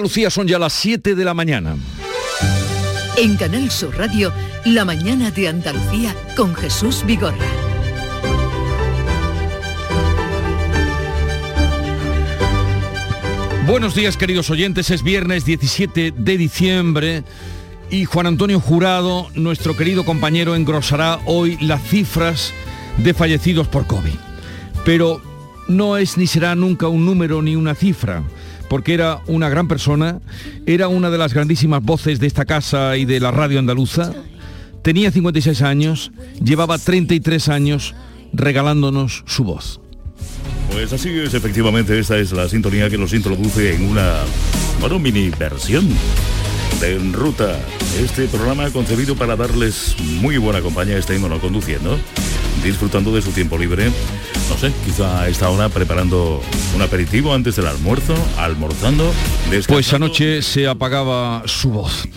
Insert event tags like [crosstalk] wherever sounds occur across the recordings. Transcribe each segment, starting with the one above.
Lucía son ya las 7 de la mañana. En Canal Sur Radio, La mañana de Andalucía con Jesús Vigorra. Buenos días queridos oyentes, es viernes 17 de diciembre y Juan Antonio Jurado, nuestro querido compañero, engrosará hoy las cifras de fallecidos por COVID. Pero no es ni será nunca un número ni una cifra, porque era una gran persona, era una de las grandísimas voces de esta casa y de la radio andaluza, tenía 56 años, llevaba 33 años regalándonos su voz. Pues así es, efectivamente, esta es la sintonía que nos introduce en una, bueno, mini versión de En Ruta. Este programa concebido para darles muy buena compañía estando conduciendo, disfrutando de su tiempo libre. No sé, quizá a esta hora preparando un aperitivo antes del almuerzo, almorzando. Pues anoche se apagaba su voz.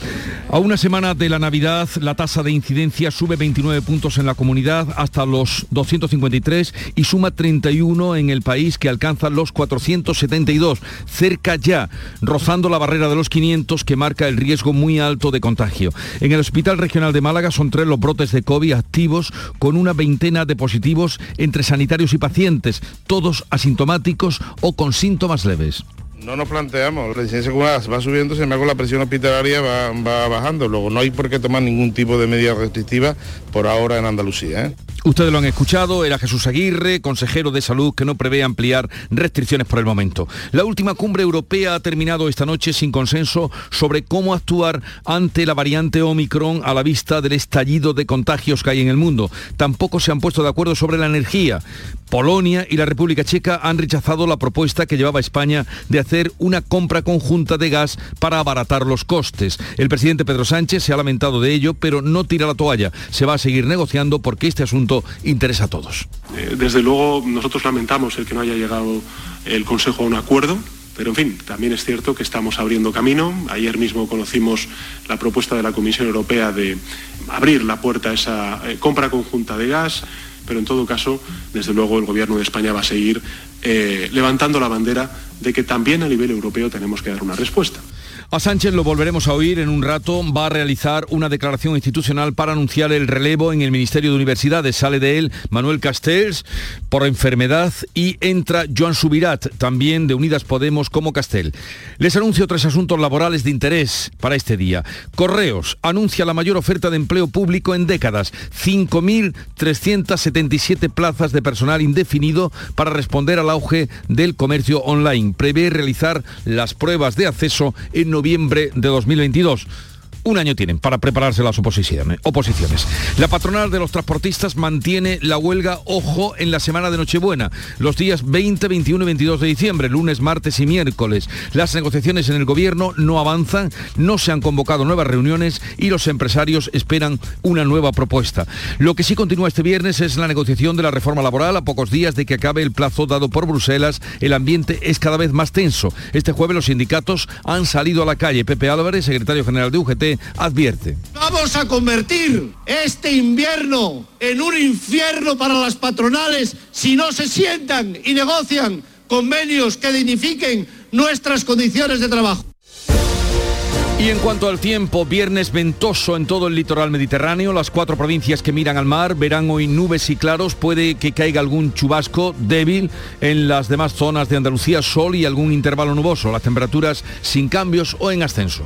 A una semana de la Navidad, la tasa de incidencia sube 29 puntos en la comunidad hasta los 253 y suma 31 en el país que alcanza los 472, cerca ya, rozando la barrera de los 500 que marca el riesgo muy alto de contagio. En el Hospital Regional de Málaga son tres los brotes de COVID activos con una de positivos entre sanitarios y pacientes, todos asintomáticos o con síntomas leves. No nos planteamos, la incidencia va subiendo, sin embargo la presión hospitalaria va, va, bajando, luego no hay por qué tomar ningún tipo de medida restrictiva por ahora en Andalucía. ¿eh? Ustedes lo han escuchado, era Jesús Aguirre, consejero de salud, que no prevé ampliar restricciones por el momento. La última cumbre europea ha terminado esta noche sin consenso sobre cómo actuar ante la variante Omicron a la vista del estallido de contagios que hay en el mundo. Tampoco se han puesto de acuerdo sobre la energía. Polonia y la República Checa han rechazado la propuesta que llevaba España de hacer una compra conjunta de gas para abaratar los costes. El presidente Pedro Sánchez se ha lamentado de ello, pero no tira la toalla. Se va a seguir negociando porque este asunto interesa a todos. Eh, desde luego nosotros lamentamos el que no haya llegado el Consejo a un acuerdo. Pero en fin, también es cierto que estamos abriendo camino. Ayer mismo conocimos la propuesta de la Comisión Europea de abrir la puerta a esa eh, compra conjunta de gas pero en todo caso, desde luego, el Gobierno de España va a seguir eh, levantando la bandera de que también a nivel europeo tenemos que dar una respuesta. A Sánchez lo volveremos a oír en un rato. Va a realizar una declaración institucional para anunciar el relevo en el Ministerio de Universidades. Sale de él Manuel Castells por enfermedad y entra Joan Subirat, también de Unidas Podemos como Castel. Les anuncio tres asuntos laborales de interés para este día. Correos anuncia la mayor oferta de empleo público en décadas. 5.377 plazas de personal indefinido para responder al auge del comercio online. Prevé realizar las pruebas de acceso en noviembre de 2022. Un año tienen para prepararse las oposiciones. La patronal de los transportistas mantiene la huelga ojo en la semana de Nochebuena, los días 20, 21 y 22 de diciembre, lunes, martes y miércoles. Las negociaciones en el gobierno no avanzan, no se han convocado nuevas reuniones y los empresarios esperan una nueva propuesta. Lo que sí continúa este viernes es la negociación de la reforma laboral. A pocos días de que acabe el plazo dado por Bruselas, el ambiente es cada vez más tenso. Este jueves los sindicatos han salido a la calle. Pepe Álvarez, secretario general de UGT, advierte. Vamos a convertir este invierno en un infierno para las patronales si no se sientan y negocian convenios que dignifiquen nuestras condiciones de trabajo. Y en cuanto al tiempo, viernes ventoso en todo el litoral mediterráneo, las cuatro provincias que miran al mar verán hoy nubes y claros, puede que caiga algún chubasco débil en las demás zonas de Andalucía, sol y algún intervalo nuboso, las temperaturas sin cambios o en ascenso.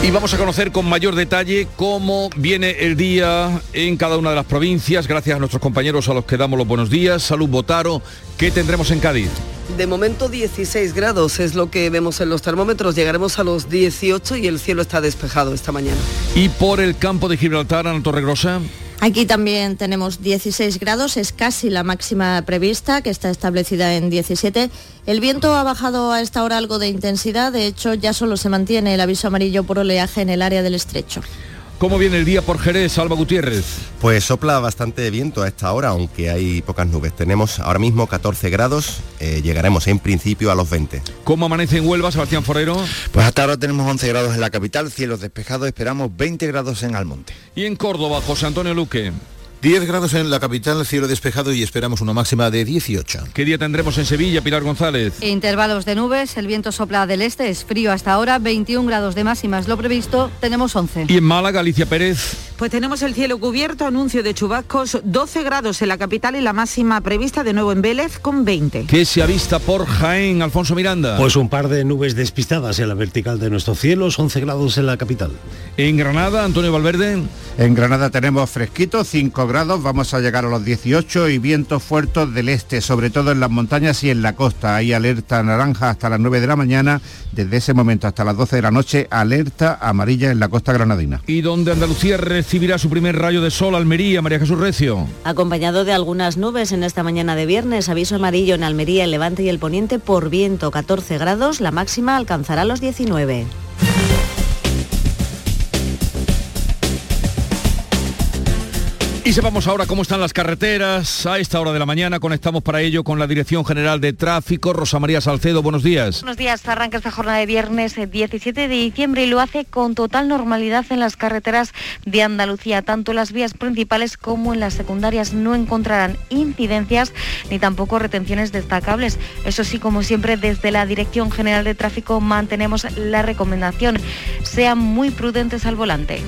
Y vamos a conocer con mayor detalle cómo viene el día en cada una de las provincias, gracias a nuestros compañeros a los que damos los buenos días. Salud Botaro, ¿qué tendremos en Cádiz? De momento 16 grados es lo que vemos en los termómetros, llegaremos a los 18 y el cielo está despejado esta mañana. ¿Y por el campo de Gibraltar, Ana Torregrosa? Aquí también tenemos 16 grados, es casi la máxima prevista, que está establecida en 17. El viento ha bajado a esta hora algo de intensidad, de hecho ya solo se mantiene el aviso amarillo por oleaje en el área del estrecho. ¿Cómo viene el día por Jerez, Alba Gutiérrez? Pues sopla bastante viento a esta hora, aunque hay pocas nubes. Tenemos ahora mismo 14 grados, eh, llegaremos en principio a los 20. ¿Cómo amanece en Huelva, Sebastián Forero? Pues hasta ahora tenemos 11 grados en la capital, cielos despejados, esperamos 20 grados en Almonte. ¿Y en Córdoba, José Antonio Luque? 10 grados en la capital, cielo despejado y esperamos una máxima de 18. ¿Qué día tendremos en Sevilla, Pilar González? Intervalos de nubes, el viento sopla del este, es frío hasta ahora, 21 grados de máximas, lo previsto, tenemos 11. ¿Y en Málaga, Alicia Pérez? Pues tenemos el cielo cubierto, anuncio de chubascos, 12 grados en la capital y la máxima prevista de nuevo en Vélez con 20. ¿Qué se avista por Jaén, Alfonso Miranda? Pues un par de nubes despistadas en la vertical de nuestros cielos, 11 grados en la capital. ¿En Granada, Antonio Valverde? En Granada tenemos fresquito, 5 grados, vamos a llegar a los 18 y vientos fuertes del este, sobre todo en las montañas y en la costa. Hay alerta naranja hasta las 9 de la mañana, desde ese momento hasta las 12 de la noche, alerta amarilla en la costa granadina. ¿Y donde Andalucía recibirá su primer rayo de sol, Almería, María Jesús Recio? Acompañado de algunas nubes en esta mañana de viernes, aviso amarillo en Almería, el Levante y el Poniente por viento, 14 grados, la máxima alcanzará los 19. Y sepamos ahora cómo están las carreteras. A esta hora de la mañana conectamos para ello con la Dirección General de Tráfico. Rosa María Salcedo, buenos días. Buenos días. Arranca esta jornada de viernes 17 eh, de diciembre y lo hace con total normalidad en las carreteras de Andalucía. Tanto las vías principales como en las secundarias no encontrarán incidencias ni tampoco retenciones destacables. Eso sí, como siempre, desde la Dirección General de Tráfico mantenemos la recomendación. Sean muy prudentes al volante.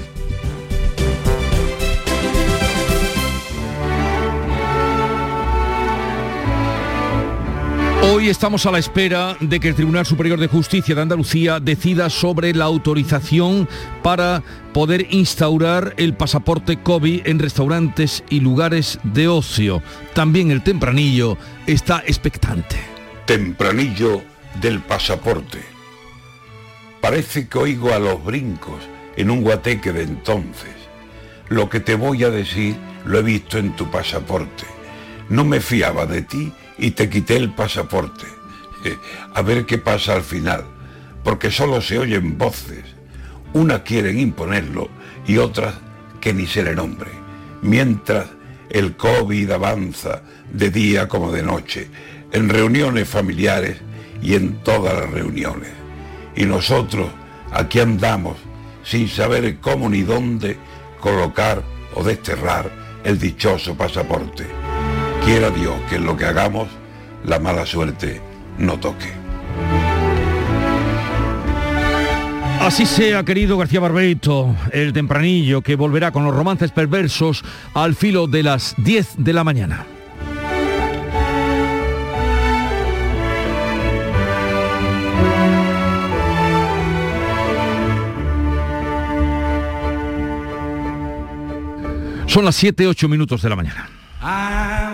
Hoy estamos a la espera de que el Tribunal Superior de Justicia de Andalucía decida sobre la autorización para poder instaurar el pasaporte COVID en restaurantes y lugares de ocio. También el tempranillo está expectante. Tempranillo del pasaporte. Parece que oigo a los brincos en un guateque de entonces. Lo que te voy a decir lo he visto en tu pasaporte. No me fiaba de ti y te quité el pasaporte. [laughs] A ver qué pasa al final, porque solo se oyen voces. Unas quieren imponerlo y otras que ni se le nombre. Mientras el COVID avanza de día como de noche, en reuniones familiares y en todas las reuniones. Y nosotros aquí andamos sin saber cómo ni dónde colocar o desterrar el dichoso pasaporte. Quiera Dios que en lo que hagamos la mala suerte no toque. Así sea, querido García Barbeito, el tempranillo que volverá con los romances perversos al filo de las 10 de la mañana. Son las 7, 8 minutos de la mañana.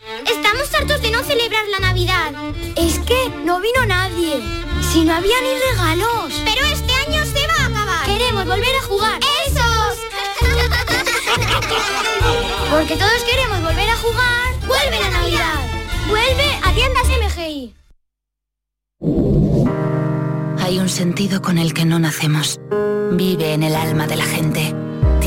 Estamos hartos de no celebrar la Navidad. Es que no vino nadie. Si no había ni regalos. Pero este año se va a acabar. Queremos volver a jugar. ¡Esos! [laughs] Porque todos queremos volver a jugar. ¡Vuelve la Navidad! ¡Vuelve a tiendas MGI! Hay un sentido con el que no nacemos. Vive en el alma de la gente.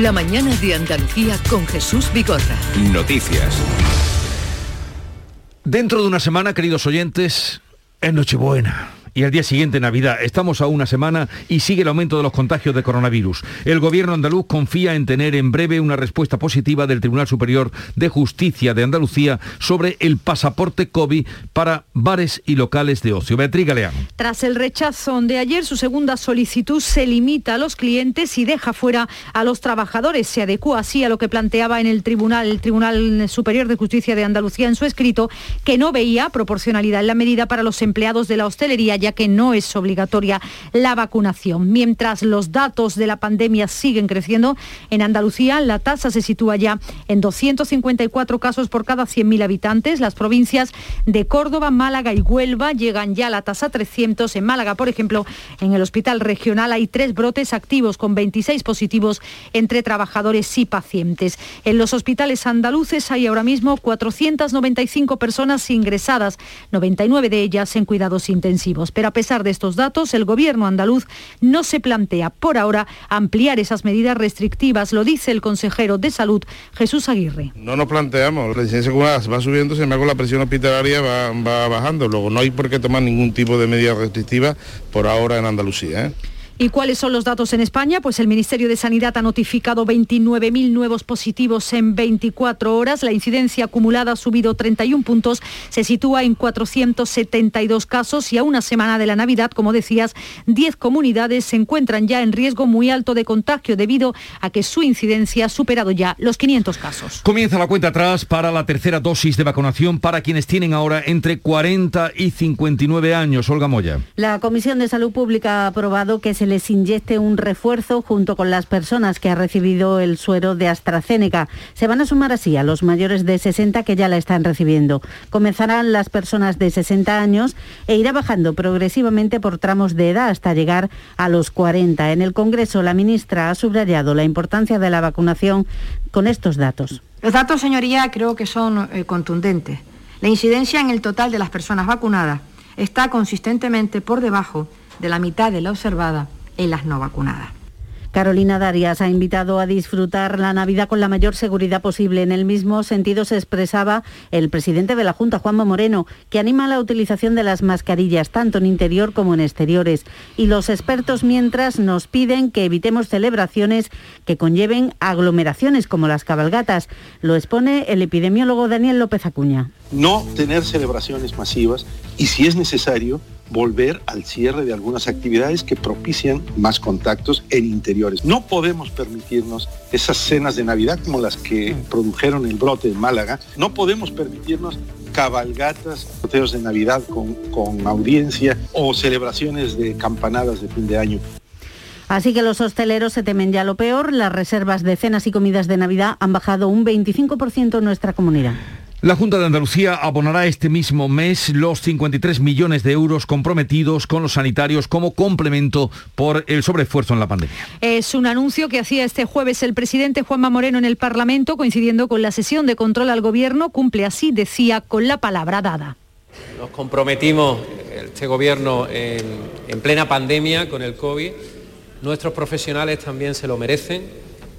La mañana de Andalucía con Jesús Vigorra. Noticias. Dentro de una semana, queridos oyentes, es Nochebuena. Y al día siguiente Navidad. Estamos a una semana y sigue el aumento de los contagios de coronavirus. El gobierno andaluz confía en tener en breve una respuesta positiva del Tribunal Superior de Justicia de Andalucía sobre el pasaporte COVID para bares y locales de ocio. Beatriz Galeano. Tras el rechazo de ayer, su segunda solicitud se limita a los clientes y deja fuera a los trabajadores. Se adecua así a lo que planteaba en el Tribunal, el Tribunal Superior de Justicia de Andalucía en su escrito, que no veía proporcionalidad en la medida para los empleados de la hostelería, ya que no es obligatoria la vacunación. Mientras los datos de la pandemia siguen creciendo, en Andalucía la tasa se sitúa ya en 254 casos por cada 100.000 habitantes. Las provincias de Córdoba, Málaga y Huelva llegan ya a la tasa 300. En Málaga, por ejemplo, en el hospital regional hay tres brotes activos con 26 positivos entre trabajadores y pacientes. En los hospitales andaluces hay ahora mismo 495 personas ingresadas, 99 de ellas en cuidados intensivos. Pero a pesar de estos datos, el gobierno andaluz no se plantea por ahora ampliar esas medidas restrictivas, lo dice el consejero de salud Jesús Aguirre. No nos planteamos, la incidencia va subiendo, me con la presión hospitalaria va, va bajando, luego no hay por qué tomar ningún tipo de medida restrictiva por ahora en Andalucía. ¿eh? ¿Y cuáles son los datos en España? Pues el Ministerio de Sanidad ha notificado 29.000 nuevos positivos en 24 horas. La incidencia acumulada ha subido 31 puntos, se sitúa en 472 casos y a una semana de la Navidad, como decías, 10 comunidades se encuentran ya en riesgo muy alto de contagio debido a que su incidencia ha superado ya los 500 casos. Comienza la cuenta atrás para la tercera dosis de vacunación para quienes tienen ahora entre 40 y 59 años. Olga Moya. La Comisión de Salud Pública ha aprobado que se les inyecte un refuerzo junto con las personas que han recibido el suero de AstraZeneca. Se van a sumar así a los mayores de 60 que ya la están recibiendo. Comenzarán las personas de 60 años e irá bajando progresivamente por tramos de edad hasta llegar a los 40. En el Congreso, la ministra ha subrayado la importancia de la vacunación con estos datos. Los datos, señoría, creo que son eh, contundentes. La incidencia en el total de las personas vacunadas está consistentemente por debajo de la mitad de la observada en las no vacunadas. Carolina Darias ha invitado a disfrutar la Navidad con la mayor seguridad posible. En el mismo sentido se expresaba el presidente de la Junta, Juanma Moreno, que anima la utilización de las mascarillas tanto en interior como en exteriores. Y los expertos mientras nos piden que evitemos celebraciones que conlleven aglomeraciones como las cabalgatas. Lo expone el epidemiólogo Daniel López Acuña. No tener celebraciones masivas y si es necesario volver al cierre de algunas actividades que propician más contactos en interiores. No podemos permitirnos esas cenas de Navidad como las que produjeron el brote en Málaga. No podemos permitirnos cabalgatas, sorteos de Navidad con, con audiencia o celebraciones de campanadas de fin de año. Así que los hosteleros se temen ya lo peor. Las reservas de cenas y comidas de Navidad han bajado un 25% en nuestra comunidad. La Junta de Andalucía abonará este mismo mes los 53 millones de euros comprometidos con los sanitarios como complemento por el sobreesfuerzo en la pandemia. Es un anuncio que hacía este jueves el presidente Juanma Moreno en el Parlamento, coincidiendo con la sesión de control al Gobierno. Cumple así, decía, con la palabra dada. Nos comprometimos, este Gobierno, en, en plena pandemia con el COVID. Nuestros profesionales también se lo merecen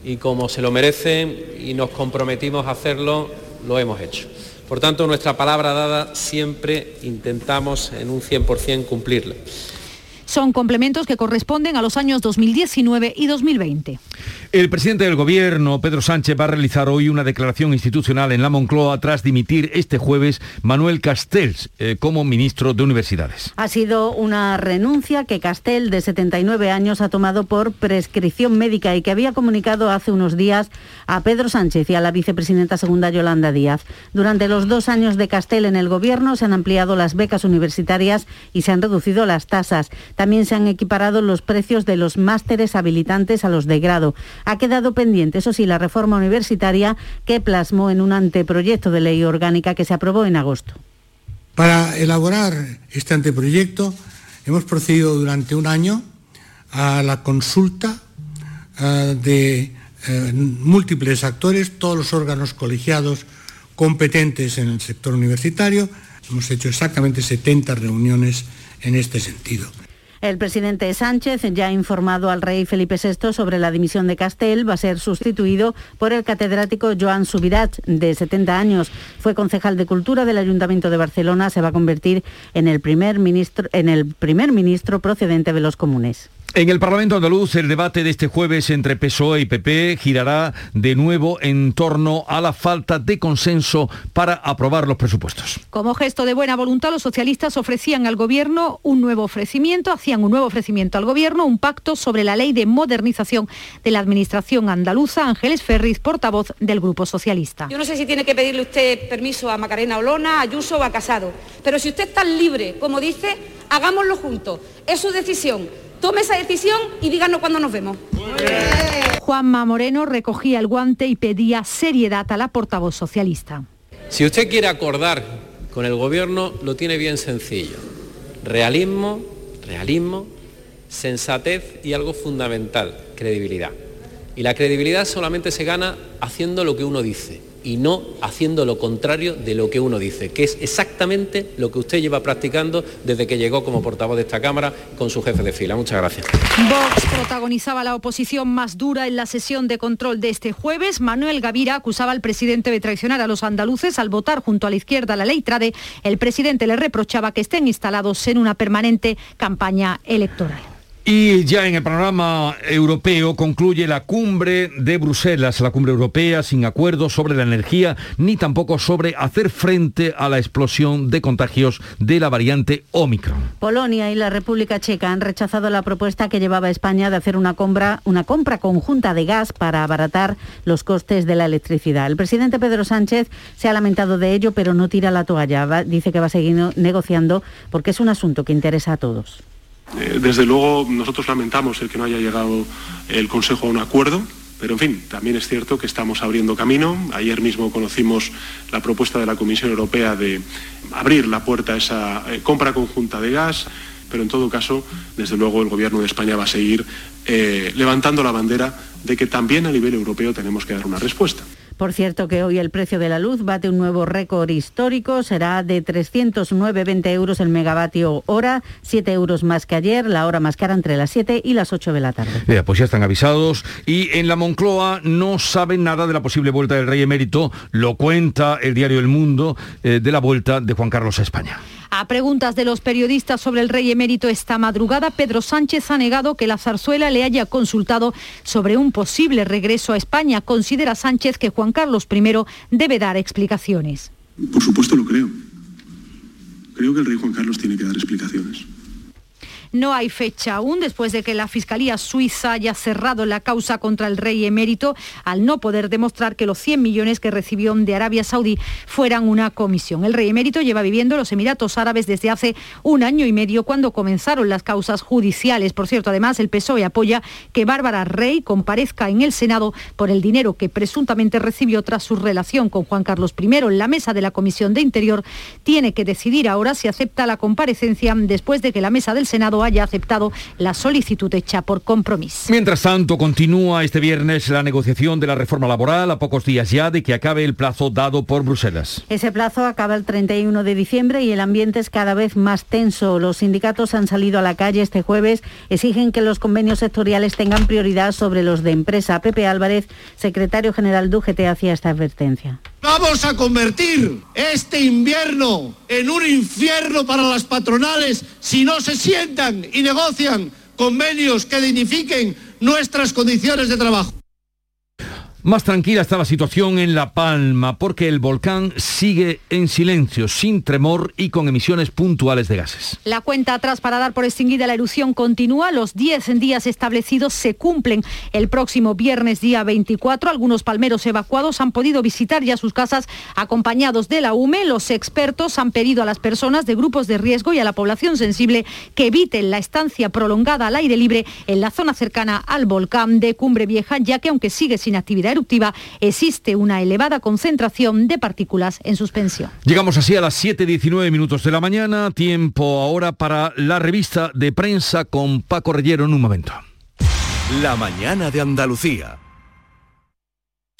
y como se lo merecen y nos comprometimos a hacerlo, lo hemos hecho. Por tanto, nuestra palabra dada siempre intentamos en un 100% cumplirla. Son complementos que corresponden a los años 2019 y 2020. El presidente del Gobierno, Pedro Sánchez, va a realizar hoy una declaración institucional en la Moncloa tras dimitir este jueves Manuel Castells eh, como ministro de Universidades. Ha sido una renuncia que Castell, de 79 años, ha tomado por prescripción médica y que había comunicado hace unos días a Pedro Sánchez y a la vicepresidenta segunda Yolanda Díaz. Durante los dos años de Castell en el Gobierno se han ampliado las becas universitarias y se han reducido las tasas. También se han equiparado los precios de los másteres habilitantes a los de grado. Ha quedado pendiente, eso sí, la reforma universitaria que plasmó en un anteproyecto de ley orgánica que se aprobó en agosto. Para elaborar este anteproyecto hemos procedido durante un año a la consulta uh, de uh, múltiples actores, todos los órganos colegiados competentes en el sector universitario. Hemos hecho exactamente 70 reuniones en este sentido. El presidente Sánchez ya ha informado al rey Felipe VI sobre la dimisión de Castel. Va a ser sustituido por el catedrático Joan Subirat, de 70 años. Fue concejal de Cultura del Ayuntamiento de Barcelona. Se va a convertir en el primer ministro, en el primer ministro procedente de los comunes. En el Parlamento andaluz, el debate de este jueves entre PSOE y PP girará de nuevo en torno a la falta de consenso para aprobar los presupuestos. Como gesto de buena voluntad, los socialistas ofrecían al Gobierno un nuevo ofrecimiento, hacían un nuevo ofrecimiento al Gobierno, un pacto sobre la ley de modernización de la Administración andaluza. Ángeles Ferris, portavoz del Grupo Socialista. Yo no sé si tiene que pedirle usted permiso a Macarena Olona, a Ayuso o a Casado, pero si usted es tan libre como dice, hagámoslo juntos. Es su decisión tome esa decisión y díganos cuándo nos vemos. Juanma Moreno recogía el guante y pedía seriedad a la portavoz socialista. Si usted quiere acordar con el gobierno, lo tiene bien sencillo. Realismo, realismo, sensatez y algo fundamental, credibilidad. Y la credibilidad solamente se gana haciendo lo que uno dice y no haciendo lo contrario de lo que uno dice, que es exactamente lo que usted lleva practicando desde que llegó como portavoz de esta Cámara con su jefe de fila. Muchas gracias. Vox protagonizaba la oposición más dura en la sesión de control de este jueves. Manuel Gavira acusaba al presidente de traicionar a los andaluces al votar junto a la izquierda la ley Trade. El presidente le reprochaba que estén instalados en una permanente campaña electoral. Y ya en el panorama europeo concluye la cumbre de Bruselas, la cumbre europea sin acuerdo sobre la energía ni tampoco sobre hacer frente a la explosión de contagios de la variante Omicron. Polonia y la República Checa han rechazado la propuesta que llevaba España de hacer una compra, una compra conjunta de gas para abaratar los costes de la electricidad. El presidente Pedro Sánchez se ha lamentado de ello, pero no tira la toalla. dice que va a seguir negociando porque es un asunto que interesa a todos. Eh, desde luego, nosotros lamentamos el que no haya llegado el Consejo a un acuerdo. Pero en fin, también es cierto que estamos abriendo camino. Ayer mismo conocimos la propuesta de la Comisión Europea de abrir la puerta a esa eh, compra conjunta de gas, pero en todo caso, desde luego, el Gobierno de España va a seguir eh, levantando la bandera de que también a nivel europeo tenemos que dar una respuesta. Por cierto que hoy el precio de la luz bate un nuevo récord histórico, será de 309,20 euros el megavatio hora, 7 euros más que ayer, la hora más cara entre las 7 y las 8 de la tarde. pues ya están avisados y en la Moncloa no saben nada de la posible vuelta del rey emérito, lo cuenta el diario El Mundo eh, de la vuelta de Juan Carlos a España. A preguntas de los periodistas sobre el rey emérito esta madrugada, Pedro Sánchez ha negado que la zarzuela le haya consultado sobre un posible regreso a España. Considera Sánchez que Juan Carlos I debe dar explicaciones. Por supuesto lo creo. Creo que el rey Juan Carlos tiene que dar explicaciones. No hay fecha aún después de que la Fiscalía Suiza haya cerrado la causa contra el rey emérito al no poder demostrar que los 100 millones que recibió de Arabia Saudí fueran una comisión. El rey emérito lleva viviendo en los Emiratos Árabes desde hace un año y medio cuando comenzaron las causas judiciales. Por cierto, además, el PSOE apoya que Bárbara Rey comparezca en el Senado por el dinero que presuntamente recibió tras su relación con Juan Carlos I. La mesa de la Comisión de Interior tiene que decidir ahora si acepta la comparecencia después de que la mesa del Senado haya aceptado la solicitud hecha por compromiso. Mientras tanto, continúa este viernes la negociación de la reforma laboral a pocos días ya de que acabe el plazo dado por Bruselas. Ese plazo acaba el 31 de diciembre y el ambiente es cada vez más tenso. Los sindicatos han salido a la calle este jueves, exigen que los convenios sectoriales tengan prioridad sobre los de empresa. Pepe Álvarez, secretario general de UGT, hacía esta advertencia. Vamos a convertir este invierno en un infierno para las patronales si no se sientan y negocian convenios que dignifiquen nuestras condiciones de trabajo. Más tranquila está la situación en La Palma porque el volcán sigue en silencio, sin tremor y con emisiones puntuales de gases. La cuenta atrás para dar por extinguida la erupción continúa. Los 10 días establecidos se cumplen. El próximo viernes día 24, algunos palmeros evacuados han podido visitar ya sus casas acompañados de la UME. Los expertos han pedido a las personas de grupos de riesgo y a la población sensible que eviten la estancia prolongada al aire libre en la zona cercana al volcán de Cumbre Vieja, ya que aunque sigue sin actividad eruptiva, existe una elevada concentración de partículas en suspensión. Llegamos así a las 7.19 minutos de la mañana, tiempo ahora para la revista de prensa con Paco Rellero en un momento. La mañana de Andalucía.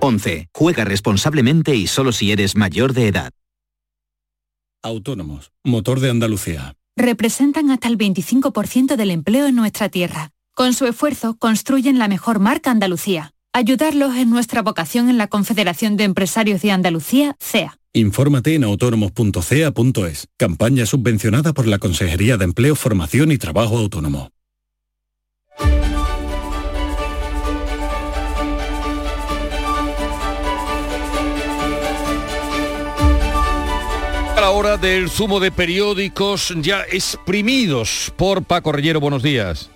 11. Juega responsablemente y solo si eres mayor de edad. Autónomos, motor de Andalucía. Representan hasta el 25% del empleo en nuestra tierra. Con su esfuerzo construyen la mejor marca Andalucía. Ayudarlos es nuestra vocación en la Confederación de Empresarios de Andalucía, CEA. Infórmate en autónomos.cea.es. Campaña subvencionada por la Consejería de Empleo, Formación y Trabajo Autónomo. Hora del zumo de periódicos ya exprimidos por Paco Rellero. Buenos días.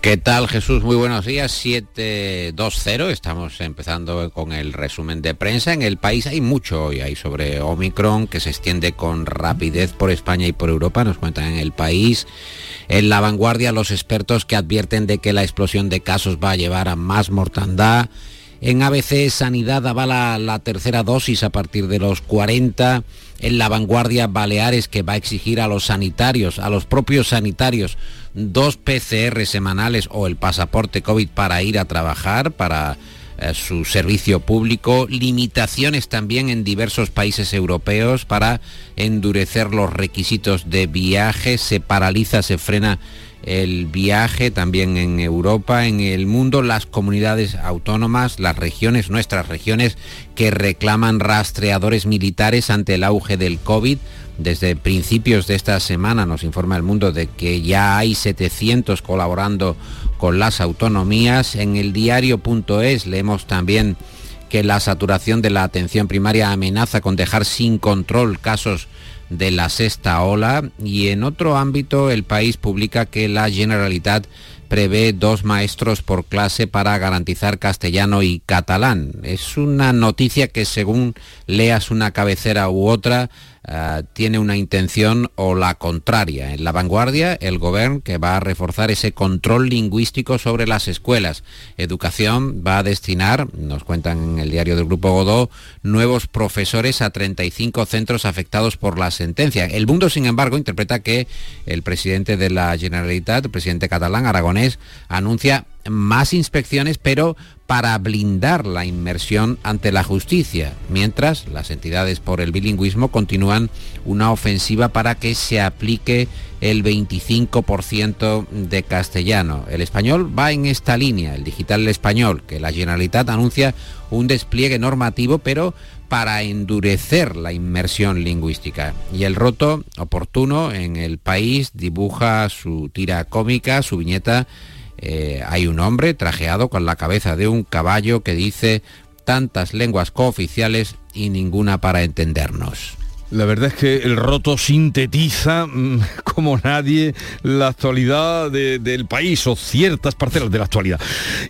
¿Qué tal Jesús? Muy buenos días. 720. Estamos empezando con el resumen de prensa. En el país hay mucho hoy. Hay sobre Omicron que se extiende con rapidez por España y por Europa. Nos cuentan en el país. En la vanguardia los expertos que advierten de que la explosión de casos va a llevar a más mortandad. En ABC Sanidad avala la tercera dosis a partir de los 40 en la vanguardia Baleares que va a exigir a los sanitarios, a los propios sanitarios, dos PCR semanales o el pasaporte COVID para ir a trabajar, para eh, su servicio público, limitaciones también en diversos países europeos para endurecer los requisitos de viaje, se paraliza, se frena el viaje también en Europa, en el mundo, las comunidades autónomas, las regiones, nuestras regiones, que reclaman rastreadores militares ante el auge del COVID. Desde principios de esta semana nos informa el mundo de que ya hay 700 colaborando con las autonomías. En el diario.es leemos también que la saturación de la atención primaria amenaza con dejar sin control casos de la sexta ola y en otro ámbito el país publica que la Generalitat prevé dos maestros por clase para garantizar castellano y catalán. Es una noticia que según leas una cabecera u otra eh, tiene una intención o la contraria. En la vanguardia, el gobierno que va a reforzar ese control lingüístico sobre las escuelas. Educación va a destinar, nos cuentan en el diario del Grupo Godó, nuevos profesores a 35 centros afectados por la sentencia. El mundo, sin embargo, interpreta que el presidente de la Generalitat, el presidente catalán, Aragonés, anuncia más inspecciones, pero para blindar la inmersión ante la justicia, mientras las entidades por el bilingüismo continúan una ofensiva para que se aplique el 25% de castellano. El español va en esta línea, el digital español, que la Generalitat anuncia un despliegue normativo, pero para endurecer la inmersión lingüística. Y el roto oportuno en el país dibuja su tira cómica, su viñeta eh, hay un hombre trajeado con la cabeza de un caballo que dice tantas lenguas cooficiales y ninguna para entendernos. La verdad es que el roto sintetiza mm, [laughs] como nadie la actualidad del país o ciertas parcelas de la actualidad.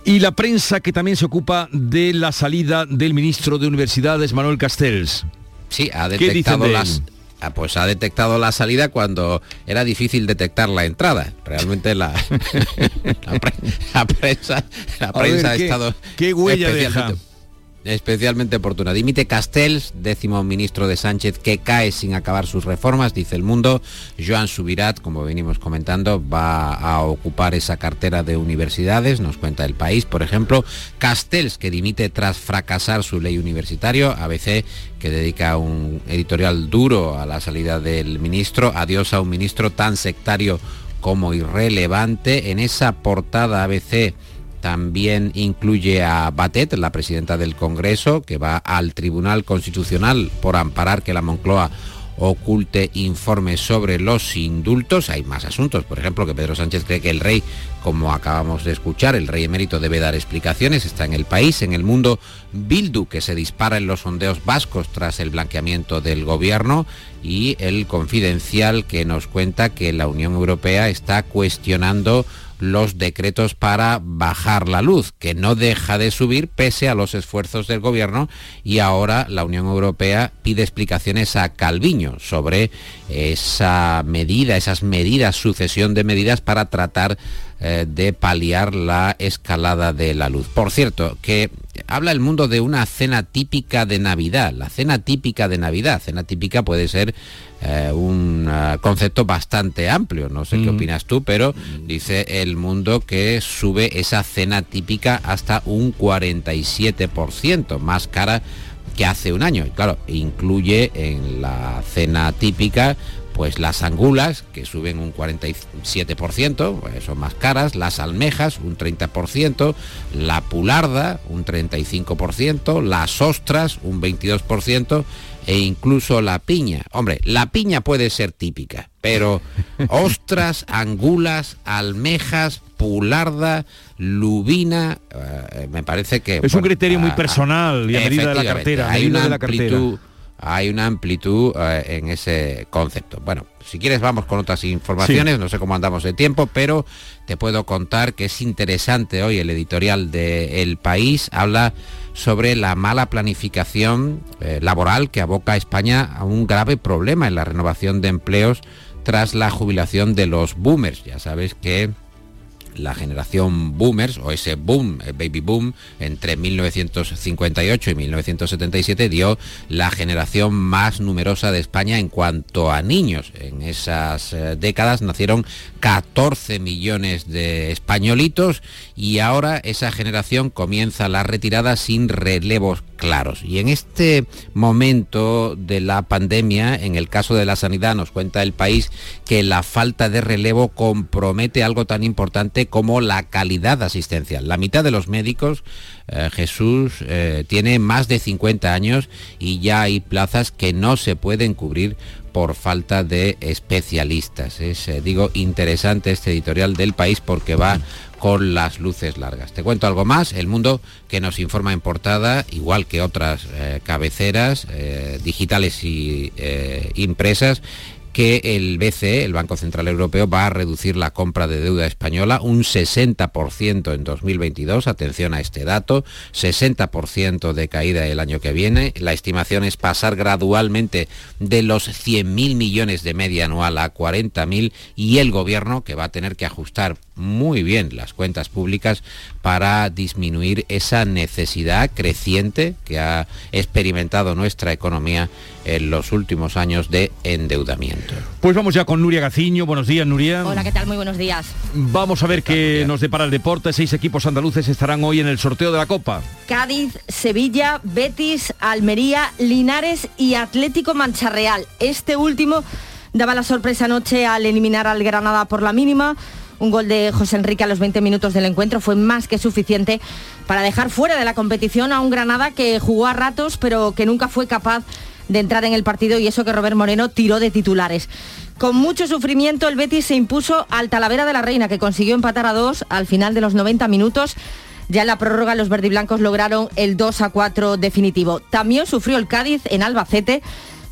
Y la prensa que también se ocupa de la salida del ministro de Universidades, Manuel Castells. Sí, ha detectado las, Ah, pues ha detectado la salida cuando era difícil detectar la entrada. Realmente la, [laughs] la, prensa, la prensa ha estado... ¿Qué huella deja? Especialmente oportuna. Dimite Castells, décimo ministro de Sánchez, que cae sin acabar sus reformas, dice el mundo. Joan Subirat, como venimos comentando, va a ocupar esa cartera de universidades, nos cuenta el país, por ejemplo. Castells, que dimite tras fracasar su ley universitario. ABC, que dedica un editorial duro a la salida del ministro. Adiós a un ministro tan sectario como irrelevante. En esa portada ABC también incluye a Batet, la presidenta del Congreso, que va al Tribunal Constitucional por amparar que la Moncloa oculte informes sobre los indultos. Hay más asuntos, por ejemplo, que Pedro Sánchez cree que el rey, como acabamos de escuchar, el rey emérito debe dar explicaciones, está en el país, en el mundo, Bildu, que se dispara en los sondeos vascos tras el blanqueamiento del gobierno, y el confidencial que nos cuenta que la Unión Europea está cuestionando los decretos para bajar la luz, que no deja de subir pese a los esfuerzos del gobierno y ahora la Unión Europea pide explicaciones a Calviño sobre esa medida, esas medidas, sucesión de medidas para tratar eh, de paliar la escalada de la luz. Por cierto, que habla el mundo de una cena típica de Navidad. La cena típica de Navidad. Cena típica puede ser eh, un eh, concepto bastante amplio. No sé qué mm. opinas tú, pero dice el mundo que sube esa cena típica hasta un 47%, más cara que hace un año. Y claro, incluye en la cena típica pues las angulas, que suben un 47%, pues son más caras, las almejas, un 30%, la pularda, un 35%, las ostras, un 22%, e incluso la piña. Hombre, la piña puede ser típica, pero [laughs] ostras, angulas, almejas, pularda, lubina, eh, me parece que... Es un criterio muy personal y a medida de la cartera. Hay una amplitud hay una amplitud eh, en ese concepto. Bueno, si quieres vamos con otras informaciones, no sé cómo andamos de tiempo, pero te puedo contar que es interesante hoy el editorial de El País, habla sobre la mala planificación eh, laboral que aboca a España a un grave problema en la renovación de empleos tras la jubilación de los boomers. Ya sabes que la generación boomers o ese boom, el baby boom, entre 1958 y 1977 dio la generación más numerosa de España en cuanto a niños. En esas eh, décadas nacieron 14 millones de españolitos y ahora esa generación comienza la retirada sin relevos claros. Y en este momento de la pandemia, en el caso de la sanidad, nos cuenta el país que la falta de relevo compromete algo tan importante como la calidad asistencial. La mitad de los médicos, eh, Jesús, eh, tiene más de 50 años y ya hay plazas que no se pueden cubrir por falta de especialistas. Es, eh, digo, interesante este editorial del país porque va con las luces largas. Te cuento algo más, el mundo que nos informa en portada, igual que otras eh, cabeceras eh, digitales y impresas, que el BCE, el Banco Central Europeo, va a reducir la compra de deuda española un 60% en 2022. Atención a este dato, 60% de caída el año que viene. La estimación es pasar gradualmente de los 100.000 millones de media anual a 40.000 y el gobierno, que va a tener que ajustar muy bien las cuentas públicas para disminuir esa necesidad creciente que ha experimentado nuestra economía en los últimos años de endeudamiento. Pues vamos ya con Nuria Gaciño. Buenos días, Nuria. Hola, ¿qué tal? Muy buenos días. Vamos a ver qué nos depara el deporte. Seis equipos andaluces estarán hoy en el sorteo de la Copa. Cádiz, Sevilla, Betis, Almería, Linares y Atlético Mancharreal. Este último daba la sorpresa anoche al eliminar al Granada por la mínima. Un gol de José Enrique a los 20 minutos del encuentro fue más que suficiente para dejar fuera de la competición a un Granada que jugó a ratos pero que nunca fue capaz de entrar en el partido y eso que Robert Moreno tiró de titulares. Con mucho sufrimiento el Betis se impuso al Talavera de la Reina que consiguió empatar a dos al final de los 90 minutos. Ya en la prórroga los verdiblancos lograron el 2 a 4 definitivo. También sufrió el Cádiz en Albacete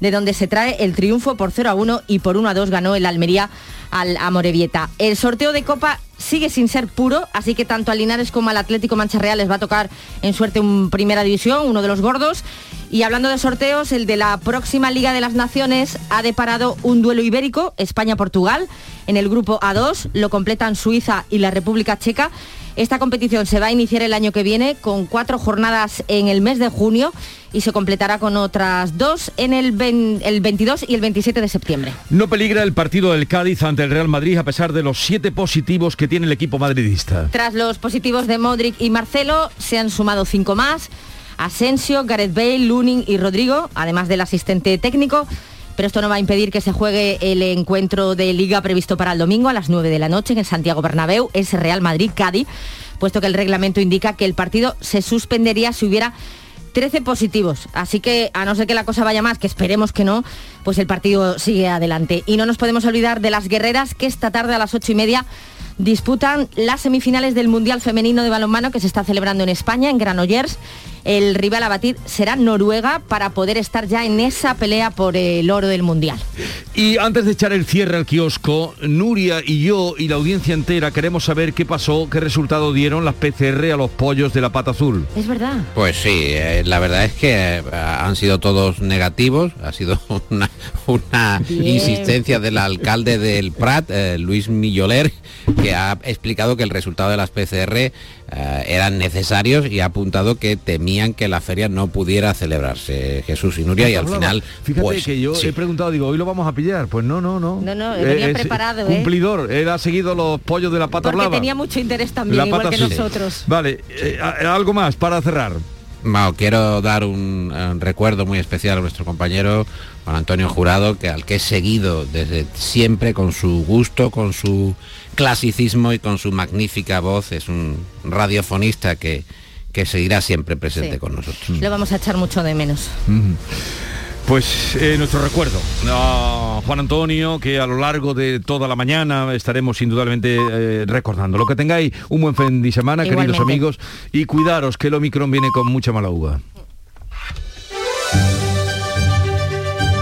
de donde se trae el triunfo por 0 a 1 y por 1 a 2 ganó el Almería al Amorebieta. El sorteo de Copa sigue sin ser puro, así que tanto al Linares como al Atlético Mancha Real les va a tocar en suerte un primera división, uno de los gordos. Y hablando de sorteos, el de la próxima Liga de las Naciones ha deparado un duelo ibérico, España-Portugal. En el grupo A2 lo completan Suiza y la República Checa. Esta competición se va a iniciar el año que viene con cuatro jornadas en el mes de junio y se completará con otras dos en el, 22 y el 27 de septiembre. No peligra el partido del Cádiz ante el Real Madrid a pesar de los siete positivos que tiene el equipo madridista. Tras los positivos de Modric y Marcelo, se han sumado cinco más. Asensio, Gareth Bale, Luning y Rodrigo, además del asistente técnico pero esto no va a impedir que se juegue el encuentro de liga previsto para el domingo a las 9 de la noche en el Santiago Bernabéu, es Real Madrid-Cádiz, puesto que el reglamento indica que el partido se suspendería si hubiera 13 positivos. Así que, a no ser que la cosa vaya más, que esperemos que no, pues el partido sigue adelante. Y no nos podemos olvidar de las guerreras que esta tarde a las ocho y media disputan las semifinales del Mundial Femenino de Balonmano que se está celebrando en España, en Granollers. El rival a batir será Noruega para poder estar ya en esa pelea por el oro del Mundial. Y antes de echar el cierre al kiosco, Nuria y yo y la audiencia entera queremos saber qué pasó, qué resultado dieron las PCR a los pollos de la pata azul. Es verdad. Pues sí, eh, la verdad es que eh, han sido todos negativos, ha sido [laughs] una, una insistencia del alcalde del Prat, eh, Luis Milloler, que ha explicado que el resultado de las PCR eh, eran necesarios y ha apuntado que temían que la feria no pudiera celebrarse Jesús y Nuria y al final Fíjate pues, que yo sí. he preguntado, digo, hoy lo vamos a pillar. Pues no, no, no. No, no, venía es preparado, ¿eh? Cumplidor, él ha seguido los pollos de la pata Porque blava. tenía mucho interés también, La igual pata que nosotros. Vale, eh, algo más para cerrar. Mao, quiero dar un, un recuerdo muy especial a nuestro compañero Juan Antonio Jurado, que al que he seguido desde siempre con su gusto, con su clasicismo y con su magnífica voz. Es un radiofonista que, que seguirá siempre presente Sí. con nosotros. Lo vamos a echar mucho de menos. Pues eh, nuestro recuerdo a Juan Antonio, que a lo largo de toda la mañana estaremos indudablemente eh, recordando. Lo que tengáis, un buen fin de semana, queridos amigos, y cuidaros que el Omicron viene con mucha mala uva.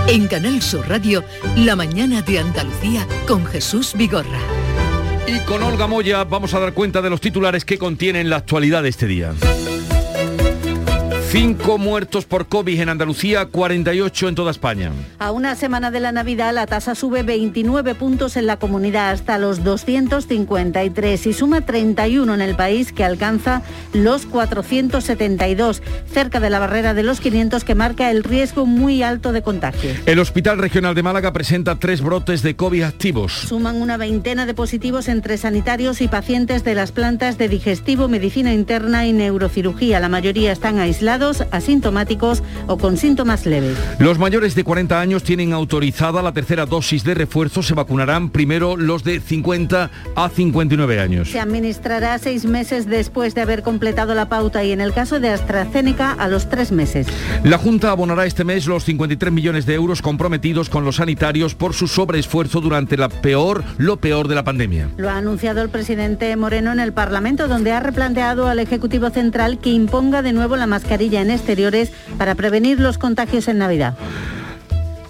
En Canal Sur Radio, La mañana de Andalucía con Jesús Vigorra. Y con Olga Moya vamos a dar cuenta de los titulares que contienen la actualidad de este día. Cinco muertos por COVID en Andalucía, 48 en toda España. A una semana de la Navidad la tasa sube 29 puntos en la comunidad hasta los 253 y suma 31 en el país que alcanza los 472, cerca de la barrera de los 500 que marca el riesgo muy alto de contagio. El Hospital Regional de Málaga presenta tres brotes de COVID activos. Suman una veintena de positivos entre sanitarios y pacientes de las plantas de digestivo, medicina interna y neurocirugía. La mayoría están aislados, asintomáticos o con síntomas leves. Los mayores de 40 años tienen autorizada la tercera dosis de refuerzo. Se vacunarán primero los de 50 a 59 años. Se administrará seis meses después de haber completado la pauta y en el caso de AstraZeneca a los tres meses. La Junta abonará este mes los 53 millones de euros comprometidos con los sanitarios por su sobreesfuerzo durante la peor, lo peor de la pandemia. Lo ha anunciado el presidente Moreno en el Parlamento, donde ha replanteado al Ejecutivo Central que imponga de nuevo la mascarilla en exteriores para prevenir los contagios en Navidad.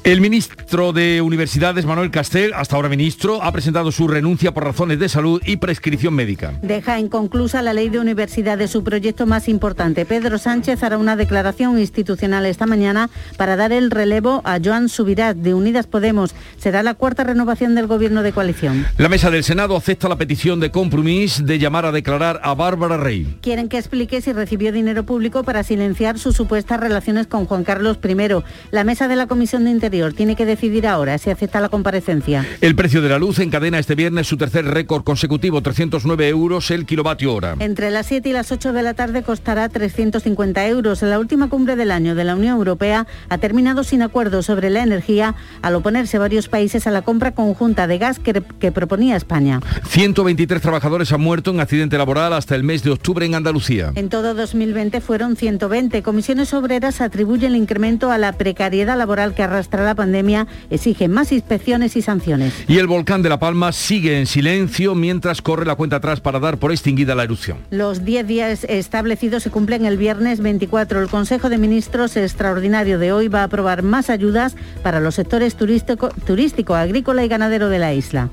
El ministro de Universidades, Manuel Castel, hasta ahora ministro, ha presentado su renuncia por razones de salud y prescripción médica. Deja inconclusa la ley de universidades, su proyecto más importante. Pedro Sánchez hará una declaración institucional esta mañana para dar el relevo a Joan Subirat de Unidas Podemos. Será la cuarta renovación del gobierno de coalición. La mesa del Senado acepta la petición de Compromís de llamar a declarar a Bárbara Rey. Quieren que explique si recibió dinero público para silenciar sus supuestas relaciones con Juan Carlos I. La mesa de la Comisión de Interior tiene que decidir ahora si acepta la comparecencia. El precio de la luz encadena este viernes su tercer récord consecutivo, 309 euros el kilovatio hora. Entre las 7 y las 8 de la tarde costará 350 euros. La última cumbre del año de la Unión Europea ha terminado sin acuerdo sobre la energía al oponerse varios países a la compra conjunta de gas que, que proponía España. 123 trabajadores han muerto en accidente laboral hasta el mes de octubre en Andalucía. En todo 2020 fueron 120. Comisiones Obreras atribuyen el incremento a la precariedad laboral que arrastra la pandemia, exigen más inspecciones y sanciones. Y el volcán de La Palma sigue en silencio mientras corre la cuenta atrás para dar por extinguida la erupción. Los 10 días establecidos se cumplen el viernes 24. El Consejo de Ministros extraordinario de hoy va a aprobar más ayudas para los sectores turístico, turístico agrícola y ganadero de la isla.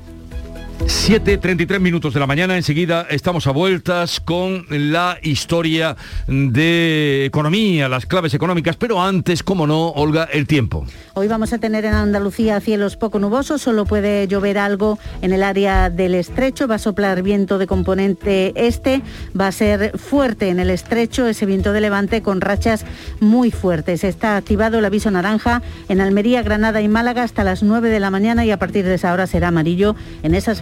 7.33 minutos de la mañana, enseguida estamos a vueltas con la historia de economía, las claves económicas, pero antes, como no, Olga, el tiempo. Hoy vamos a tener en Andalucía cielos poco nubosos, solo puede llover algo en el área del estrecho, va a soplar viento de componente este, va a ser fuerte en el estrecho ese viento de levante con rachas muy fuertes. Está activado el aviso naranja en Almería, Granada y Málaga hasta las 9 de la mañana y a partir de esa hora será amarillo en esas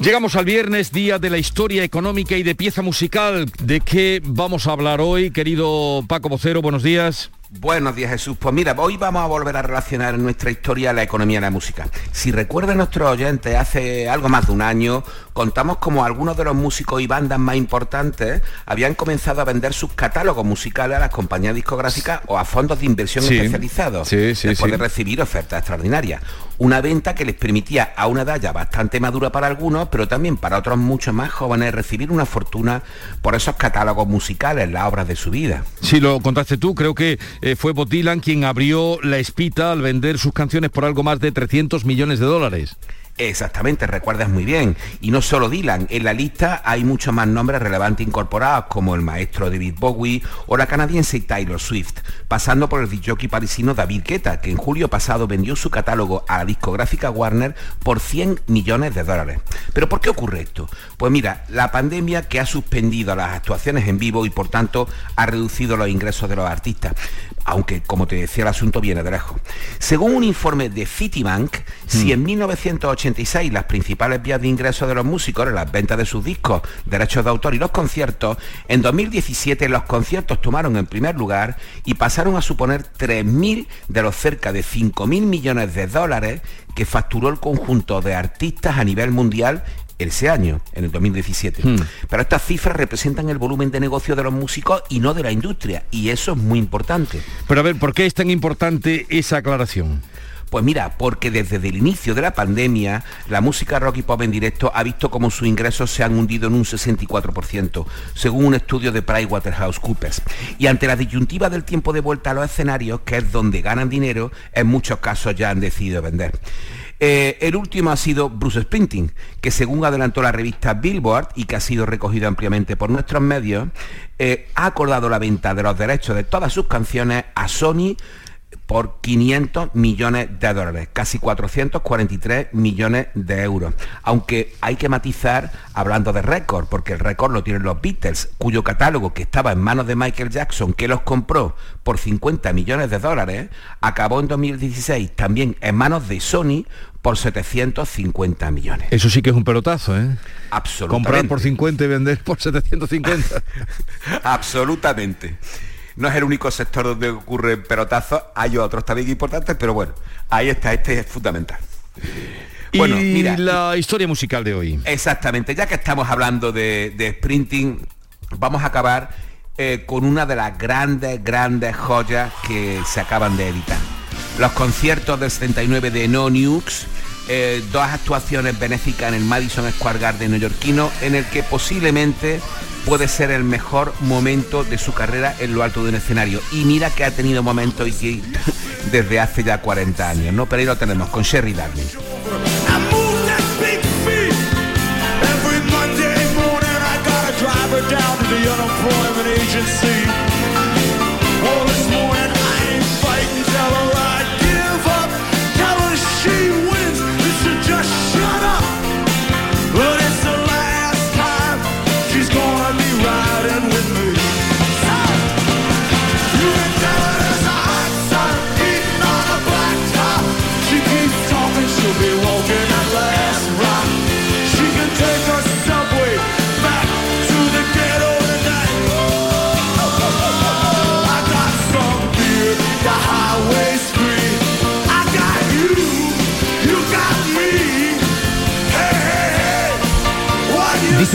Llegamos al viernes, día de la historia económica y de pieza musical. ¿De qué vamos a hablar hoy, querido Paco Vocero? Buenos días. Buenos días Jesús. Pues mira, hoy vamos a volver a relacionar en nuestra historia la economía y la música. Si recuerdan nuestros oyentes, hace algo más de un año contamos como algunos de los músicos y bandas más importantes habían comenzado a vender sus catálogos musicales a las compañías discográficas o a fondos de inversión Sí. especializados Sí, sí, después de recibir ofertas extraordinarias. Una venta que les permitía a una edad bastante madura para algunos, pero también para otros mucho más jóvenes recibir una fortuna por esos catálogos musicales, las obras de su vida. Si lo contaste tú, creo que eh, fue Bob Dylan quien abrió la espita al vender sus canciones por algo más de 300 millones de dólares. Exactamente, recuerdas muy bien. Y no solo Dylan, en la lista hay muchos más nombres relevantes incorporados, como el maestro David Bowie o la canadiense Taylor Swift, pasando por el jockey parisino David Guetta, que en julio pasado vendió su catálogo a la discográfica Warner por 100 millones de dólares. ¿Pero por qué ocurre esto? Pues mira, la pandemia que ha suspendido las actuaciones en vivo y por tanto ha reducido los ingresos de los artistas aunque como te decía el asunto viene de lejos. Según un informe de Citibank, si en 1986 las principales vías de ingreso de los músicos eran las ventas de sus discos, derechos de autor y los conciertos, en 2017 los conciertos tomaron en primer lugar y pasaron a suponer 3.000 de los cerca de 5.000 millones de dólares que facturó el conjunto de artistas a nivel mundial ese año, en el 2017. Pero estas cifras representan el volumen de negocio de los músicos y no de la industria, y eso es muy importante. Pero a ver, ¿por qué es tan importante esa aclaración? Pues mira, porque desde el inicio de la pandemia, la música rock y pop en directo ha visto como sus ingresos se han hundido en un 64%, según un estudio de PricewaterhouseCoopers. Y ante la disyuntiva del tiempo de vuelta a los escenarios, que es donde ganan dinero, en muchos casos ya han decidido vender. Eh, el último ha sido Bruce Springsteen, que según adelantó la revista Billboard y que ha sido recogido ampliamente por nuestros medios, eh, ha acordado la venta de los derechos de todas sus canciones a Sony por 500 millones de dólares, casi 443 millones de euros. Aunque hay que matizar hablando de récord, porque el récord lo tienen los Beatles, cuyo catálogo que estaba en manos de Michael Jackson, que los compró por 50 millones de dólares, acabó en 2016 también en manos de Sony por 750 millones. Eso sí que es un pelotazo, ¿eh? Absolutamente. Comprar por 50 y vender por 750. [laughs] Absolutamente. No es el único sector donde ocurren pelotazos, hay otros también importantes, pero bueno, ahí está, este es fundamental. Bueno, y mira, la historia musical de hoy. Exactamente, ya que estamos hablando de, de sprinting, vamos a acabar eh, con una de las grandes, grandes joyas que se acaban de editar. Los conciertos del 79 de No Nukes, eh, dos actuaciones benéficas en el Madison Square Garden neoyorquino, en el que posiblemente puede ser el mejor momento de su carrera en lo alto de un escenario. Y mira que ha tenido momentos y que [laughs] desde hace ya 40 años, ¿no? Pero ahí lo tenemos con Sherry Darling.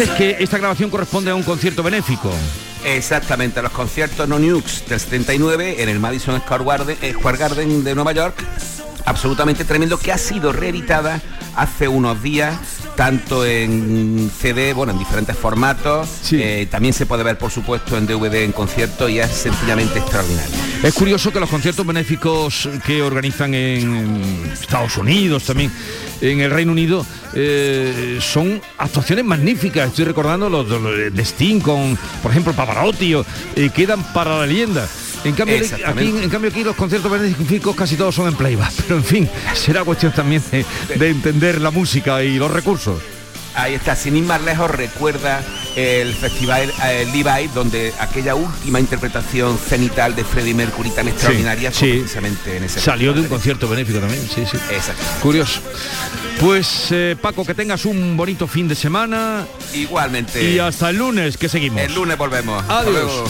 Dices que esta grabación corresponde a un concierto benéfico. Exactamente, los conciertos No Nukes del 79 en el Madison Square Garden, eh, Square Garden de Nueva York, absolutamente tremendo, que ha sido reeditada hace unos días, tanto en CD, bueno, en diferentes formatos, eh, también se puede ver, por supuesto, en DVD en concierto y es sencillamente extraordinario. Es curioso que los conciertos benéficos que organizan en Estados Unidos también, en el Reino Unido, eh, son actuaciones magníficas. Estoy recordando los, los de Sting con, por ejemplo, Pavarotti, o, eh, quedan para la leyenda. En cambio, aquí, en cambio aquí los conciertos benéficos casi todos son en playback, [laughs] pero en fin, será cuestión también de, de entender la música y los recursos. Ahí está, sin ir más lejos, recuerda el festival eh, Levi, donde aquella última interpretación cenital de Freddie Mercury tan extraordinaria fue sí. precisamente en ese Salió de un concierto benéfico también, sí, sí. Exacto. Curioso. Pues eh, Paco, que tengas un bonito fin de semana Igualmente. y hasta el lunes que seguimos. El lunes volvemos. Adiós.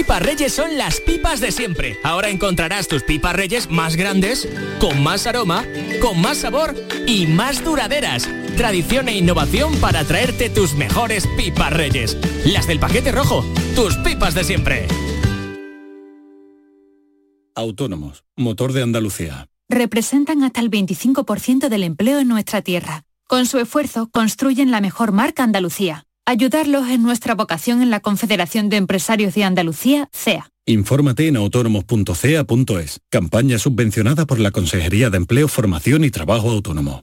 Pipas Reyes son las pipas de siempre. Ahora encontrarás tus pipas Reyes más grandes, con más aroma, con más sabor y más duraderas. Tradición e innovación para traerte tus mejores pipas Reyes. Las del paquete rojo, tus pipas de siempre. Autónomos, motor de Andalucía. representan hasta el 25% del empleo en nuestra tierra. Con su esfuerzo construyen la mejor marca Andalucía. Ayudarlos es nuestra vocación en la Confederación de Empresarios de Andalucía, CEA. Infórmate en autónomos.cea.es. Campaña subvencionada por la Consejería de Empleo, Formación y Trabajo Autónomo.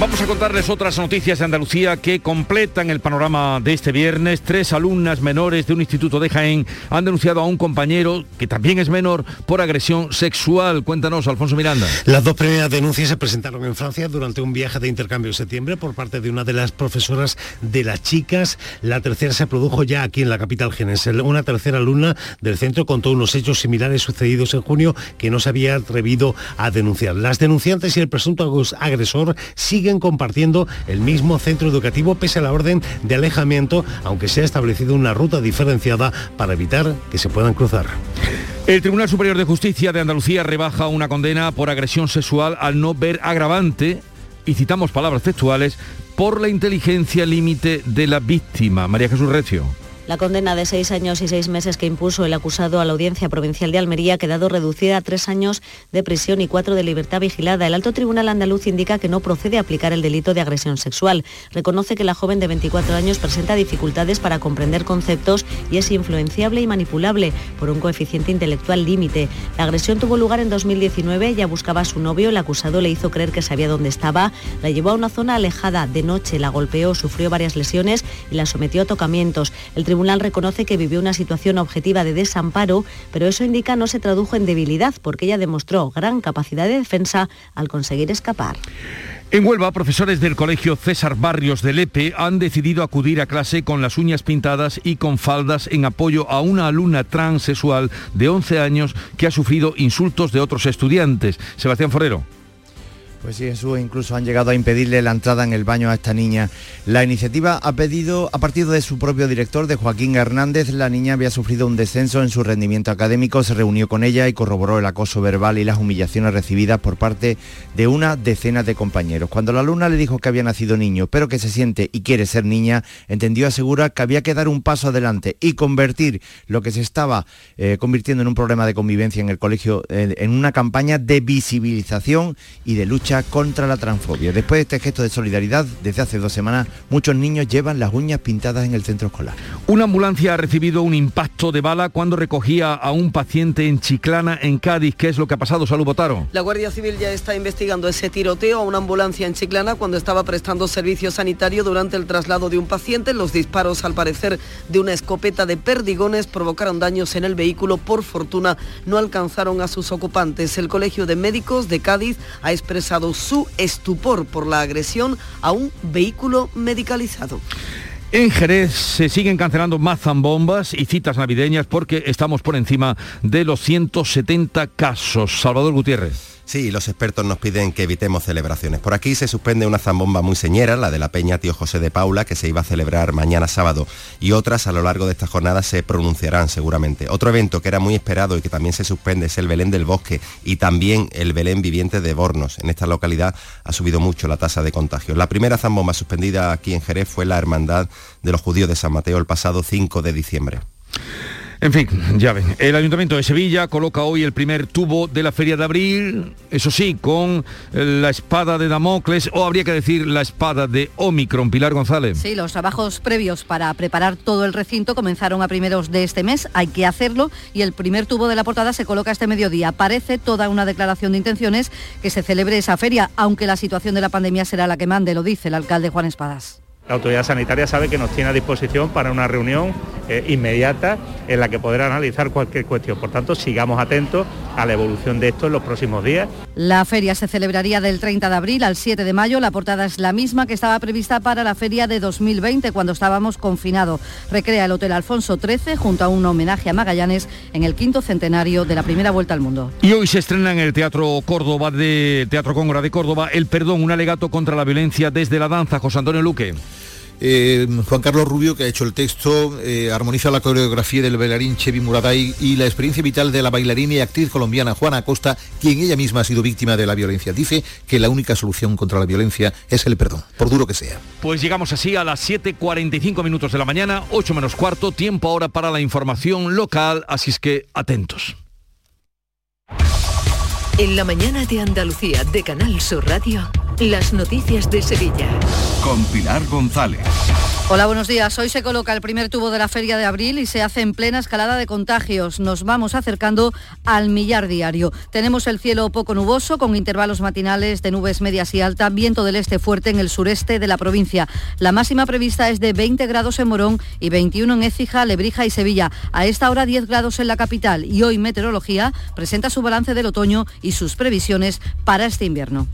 Vamos a contarles otras noticias de Andalucía que completan el panorama de este viernes. Tres alumnas menores de un instituto de Jaén han denunciado a un compañero, que también es menor, por agresión sexual. Cuéntanos, Alfonso Miranda. Las dos primeras denuncias se presentaron en Francia durante un viaje de intercambio en septiembre por parte de una de las profesoras de las chicas. La tercera se produjo ya aquí en la capital genense. Una tercera alumna del centro contó unos hechos similares sucedidos en junio que no se había atrevido a denunciar. Las denunciantes y el presunto agresor siguen compartiendo el mismo centro educativo pese a la orden de alejamiento, aunque se ha establecido una ruta diferenciada para evitar que se puedan cruzar. El Tribunal Superior de Justicia de Andalucía rebaja una condena por agresión sexual al no ver agravante, y citamos palabras textuales, por la inteligencia límite de la víctima. María Jesús Recio. La condena de seis años y seis meses que impuso el acusado a la Audiencia Provincial de Almería ha quedado reducida a tres años de prisión y cuatro de libertad vigilada. El Alto Tribunal Andaluz indica que no procede a aplicar el delito de agresión sexual. Reconoce que la joven de 24 años presenta dificultades para comprender conceptos y es influenciable y manipulable por un coeficiente intelectual límite. La agresión tuvo lugar en 2019, ella buscaba a su novio, el acusado le hizo creer que sabía dónde estaba, la llevó a una zona alejada de noche, la golpeó, sufrió varias lesiones y la sometió a tocamientos. Reconoce que vivió una situación objetiva de desamparo, pero eso indica no se tradujo en debilidad porque ella demostró gran capacidad de defensa al conseguir escapar. En Huelva, profesores del Colegio César Barrios de Lepe han decidido acudir a clase con las uñas pintadas y con faldas en apoyo a una alumna transexual de 11 años que ha sufrido insultos de otros estudiantes. Sebastián Forero. Pues sí, Jesús, incluso han llegado a impedirle la entrada en el baño a esta niña. La iniciativa ha pedido, a partir de su propio director, de Joaquín Hernández, la niña había sufrido un descenso en su rendimiento académico, se reunió con ella y corroboró el acoso verbal y las humillaciones recibidas por parte de una decena de compañeros. Cuando la alumna le dijo que había nacido niño, pero que se siente y quiere ser niña, entendió, asegura, que había que dar un paso adelante y convertir lo que se estaba eh, convirtiendo en un problema de convivencia en el colegio en una campaña de visibilización y de lucha contra la transfobia. Después de este gesto de solidaridad, desde hace dos semanas, muchos niños llevan las uñas pintadas en el centro escolar. Una ambulancia ha recibido un impacto de bala cuando recogía a un paciente en Chiclana, en Cádiz. ¿Qué es lo que ha pasado? Salud, Botaro. La Guardia Civil ya está investigando ese tiroteo a una ambulancia en Chiclana cuando estaba prestando servicio sanitario durante el traslado de un paciente. Los disparos, al parecer, de una escopeta de perdigones provocaron daños en el vehículo. Por fortuna, no alcanzaron a sus ocupantes. El Colegio de Médicos de Cádiz ha expresado su estupor por la agresión a un vehículo medicalizado. En Jerez se siguen cancelando más zambombas y citas navideñas porque estamos por encima de los 170 casos. Salvador Gutiérrez. Sí, los expertos nos piden que evitemos celebraciones. Por aquí se suspende una zambomba muy señera, la de la Peña Tío José de Paula, que se iba a celebrar mañana sábado, y otras a lo largo de esta jornada se pronunciarán seguramente. Otro evento que era muy esperado y que también se suspende es el Belén del Bosque y también el Belén Viviente de Bornos. En esta localidad ha subido mucho la tasa de contagio. La primera zambomba suspendida aquí en Jerez fue la Hermandad de los Judíos de San Mateo el pasado 5 de diciembre. En fin, ya ven, el Ayuntamiento de Sevilla coloca hoy el primer tubo de la Feria de Abril, eso sí, con la espada de Damocles, o habría que decir la espada de Omicron, Pilar González. Sí, los trabajos previos para preparar todo el recinto comenzaron a primeros de este mes, hay que hacerlo, y el primer tubo de la portada se coloca este mediodía. Parece toda una declaración de intenciones que se celebre esa feria, aunque la situación de la pandemia será la que mande, lo dice el alcalde Juan Espadas. La autoridad sanitaria sabe que nos tiene a disposición para una reunión eh, inmediata en la que poder analizar cualquier cuestión. Por tanto, sigamos atentos a la evolución de esto en los próximos días. La feria se celebraría del 30 de abril al 7 de mayo. La portada es la misma que estaba prevista para la feria de 2020 cuando estábamos confinados. Recrea el Hotel Alfonso XIII junto a un homenaje a Magallanes en el quinto centenario de la primera vuelta al mundo. Y hoy se estrena en el Teatro Córdoba de Teatro Cóngora de Córdoba El Perdón, un alegato contra la violencia desde la danza. José Antonio Luque. Eh, Juan Carlos Rubio, que ha hecho el texto, eh, armoniza la coreografía del bailarín Chevy Muraday y la experiencia vital de la bailarina y actriz colombiana Juana Acosta, quien ella misma ha sido víctima de la violencia. Dice que la única solución contra la violencia es el perdón, por duro que sea. Pues llegamos así a las 7.45 minutos de la mañana, 8 menos cuarto, tiempo ahora para la información local, así es que atentos. En la mañana de Andalucía de Canal Sur Radio, las noticias de Sevilla. Con Pilar González. Hola, buenos días. Hoy se coloca el primer tubo de la feria de abril y se hace en plena escalada de contagios. Nos vamos acercando al millar diario. Tenemos el cielo poco nuboso con intervalos matinales de nubes medias y alta, viento del este fuerte en el sureste de la provincia. La máxima prevista es de 20 grados en Morón y 21 en Écija, Lebrija y Sevilla. A esta hora 10 grados en la capital y hoy Meteorología presenta su balance del otoño y sus previsiones para este invierno.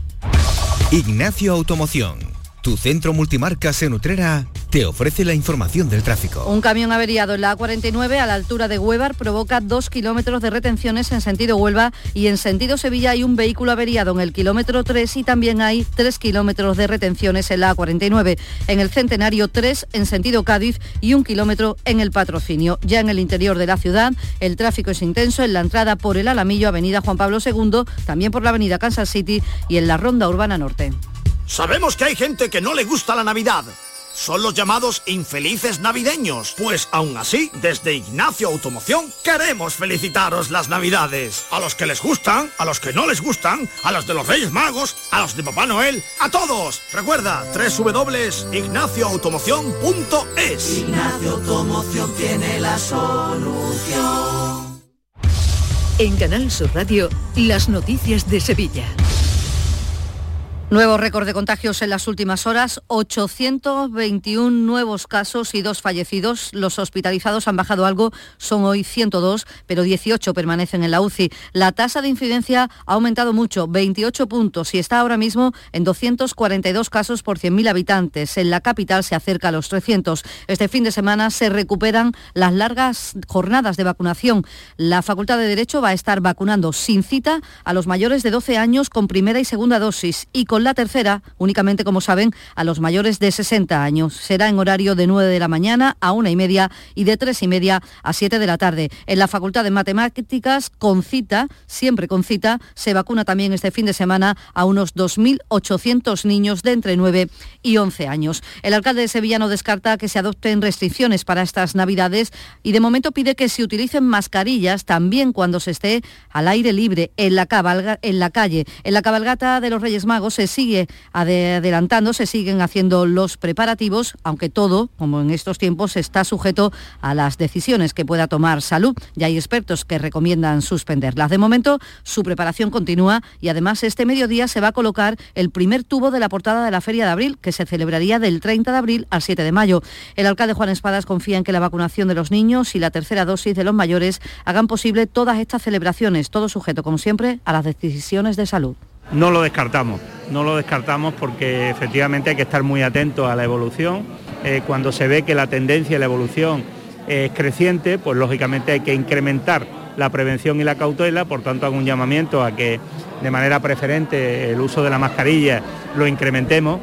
Ignacio Automoción, tu centro multimarcas en Utrera, te ofrece la información del tráfico. Un camión averiado en la A49 a la altura de Huevar provoca dos kilómetros de retenciones en sentido Huelva y en sentido Sevilla hay un vehículo averiado en el kilómetro 3 y también hay tres kilómetros de retenciones en la A49. En el Centenario 3 en sentido Cádiz y un kilómetro en el Patrocinio. Ya en el interior de la ciudad el tráfico es intenso en la entrada por el Alamillo, Avenida Juan Pablo II, también por la Avenida Kansas City y en la Ronda Urbana Norte. Sabemos que hay gente que no le gusta la Navidad. Son los llamados infelices navideños. Pues aún así, desde Ignacio Automoción queremos felicitaros las Navidades. A los que les gustan, a los que no les gustan, a los de los Reyes Magos, a los de Papá Noel, a todos. Recuerda, www.ignacioautomoción.es. Ignacio Automoción tiene la solución. En Canal Sur Radio, las noticias de Sevilla. Nuevo récord de contagios en las últimas horas, 821 nuevos casos y dos fallecidos. Los hospitalizados han bajado algo, son hoy 102, pero 18 permanecen en la UCI. La tasa de incidencia ha aumentado mucho, 28 puntos, y está ahora mismo en 242 casos por 100.000 habitantes. En la capital se acerca a los 300. Este fin de semana se recuperan las largas jornadas de vacunación. La Facultad de Derecho va a estar vacunando sin cita a los mayores de 12 años con primera y segunda dosis y con la tercera, únicamente como saben, a los mayores de 60 años. Será en horario de 9 de la mañana a una y media y de 3 y media a 7 de la tarde. En la Facultad de Matemáticas, con cita, siempre con cita, se vacuna también este fin de semana a unos 2.800 niños de entre 9 y 11 años. El alcalde de Sevilla no descarta que se adopten restricciones para estas Navidades y de momento pide que se utilicen mascarillas también cuando se esté al aire libre en la, cabalga, en la calle. En la cabalgata de los Reyes Magos se sigue adelantando, se siguen haciendo los preparativos, aunque todo, como en estos tiempos, está sujeto a las decisiones que pueda tomar salud. Ya hay expertos que recomiendan suspenderlas. De momento, su preparación continúa y además este mediodía se va a colocar el primer tubo de la portada de la Feria de Abril, que se celebraría del 30 de abril al 7 de mayo. El alcalde Juan Espadas confía en que la vacunación de los niños y la tercera dosis de los mayores hagan posible todas estas celebraciones, todo sujeto, como siempre, a las decisiones de salud. No lo descartamos, no lo descartamos porque efectivamente hay que estar muy atentos a la evolución. Eh, cuando se ve que la tendencia y la evolución es creciente, pues lógicamente hay que incrementar la prevención y la cautela, por tanto hago un llamamiento a que de manera preferente el uso de la mascarilla lo incrementemos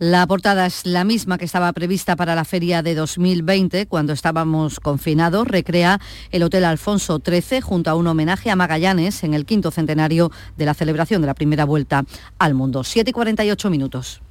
la portada es la misma que estaba prevista para la feria de 2020, cuando estábamos confinados. Recrea el Hotel Alfonso XIII junto a un homenaje a Magallanes en el quinto centenario de la celebración de la primera vuelta al mundo. 7 y 48 minutos.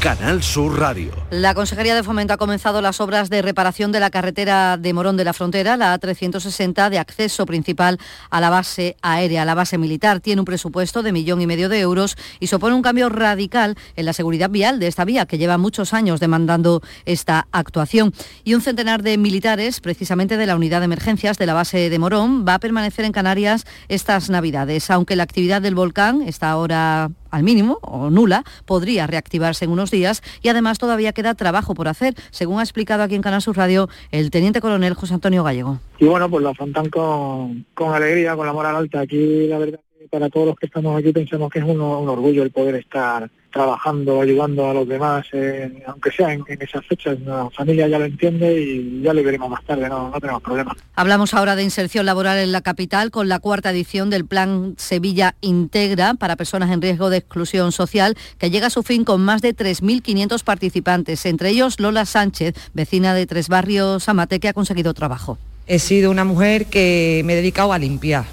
Canal Sur Radio. La Consejería de Fomento ha comenzado las obras de reparación de la carretera de Morón de la Frontera, la A360, de acceso principal a la base aérea, la base militar. Tiene un presupuesto de millón y medio de euros y supone un cambio radical en la seguridad vial de esta vía, que lleva muchos años demandando esta actuación. Y un centenar de militares, precisamente de la unidad de emergencias de la base de Morón, va a permanecer en Canarias estas Navidades. Aunque la actividad del volcán está ahora al mínimo o nula, podría reactivarse en unos días y además todavía queda trabajo por hacer, según ha explicado aquí en Canal Sur Radio el teniente coronel José Antonio Gallego. Y bueno, pues lo afrontan con, con alegría, con la moral alta. Aquí la verdad para todos los que estamos aquí pensamos que es un orgullo el poder estar trabajando, ayudando a los demás, eh, aunque sea en, en esas fechas. La familia ya lo entiende y ya lo veremos más tarde, no, no tenemos problema. Hablamos ahora de inserción laboral en la capital con la cuarta edición del Plan Sevilla Integra para personas en riesgo de exclusión social, que llega a su fin con más de 3.500 participantes, entre ellos Lola Sánchez, vecina de Tres Barrios Amate, que ha conseguido trabajo. He sido una mujer que me he dedicado a limpiar,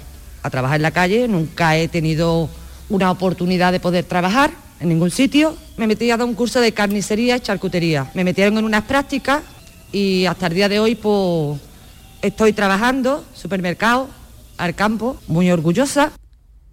a trabajar en la calle, nunca he tenido una oportunidad de poder trabajar en ningún sitio. Me metí a dar un curso de carnicería y charcutería. Me metieron en unas prácticas y hasta el día de hoy pues estoy trabajando, supermercado, al campo, muy orgullosa.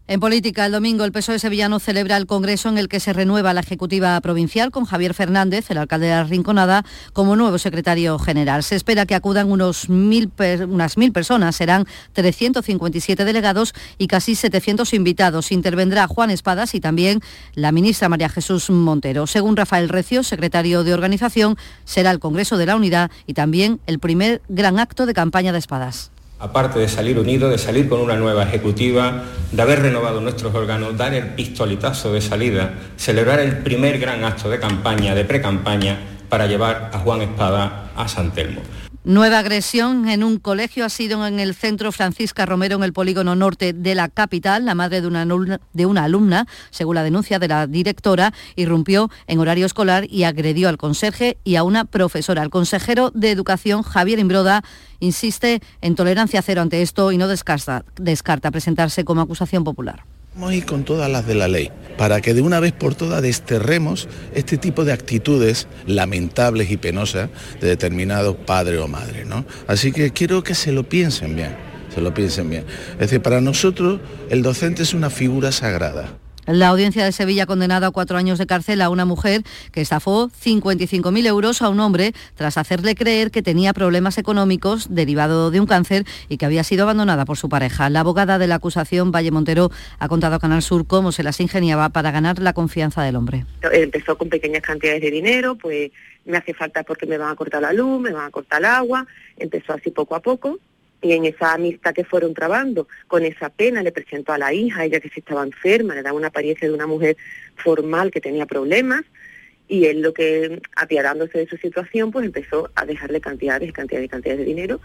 En política, el domingo el PSOE sevillano celebra el Congreso en el que se renueva la Ejecutiva Provincial con Javier Fernández, el alcalde de la Rinconada, como nuevo secretario general. Se espera que acudan unos mil unas mil personas, serán 357 delegados y casi 700 invitados. Intervendrá Juan Espadas y también la ministra María Jesús Montero. Según Rafael Recio, secretario de Organización, será el Congreso de la Unidad y también el primer gran acto de campaña de Espadas aparte de salir unidos, de salir con una nueva ejecutiva, de haber renovado nuestros órganos, dar el pistoletazo de salida, celebrar el primer gran acto de campaña, de pre-campaña, para llevar a Juan Espada a San Telmo. Nueva agresión en un colegio ha sido en el centro Francisca Romero, en el polígono norte de la capital. La madre de una, alumna, de una alumna, según la denuncia de la directora, irrumpió en horario escolar y agredió al conserje y a una profesora. El consejero de Educación, Javier Imbroda, insiste en tolerancia cero ante esto y no descarta, descarta presentarse como acusación popular. Vamos a ir con todas las de la ley, para que de una vez por todas desterremos este tipo de actitudes lamentables y penosas de determinados padres o madres. ¿no? Así que quiero que se lo piensen bien, se lo piensen bien. Es decir, para nosotros el docente es una figura sagrada. La audiencia de Sevilla ha condenado a cuatro años de cárcel a una mujer que estafó 55.000 euros a un hombre tras hacerle creer que tenía problemas económicos derivado de un cáncer y que había sido abandonada por su pareja. La abogada de la acusación, Valle Montero, ha contado a Canal Sur cómo se las ingeniaba para ganar la confianza del hombre. Empezó con pequeñas cantidades de dinero, pues me hace falta porque me van a cortar la luz, me van a cortar el agua. Empezó así poco a poco y en esa amistad que fueron trabando, con esa pena le presentó a la hija, ella que se estaba enferma, le daba una apariencia de una mujer formal que tenía problemas y él lo que, apiadándose de su situación, pues empezó a dejarle cantidades cantidades y cantidades de dinero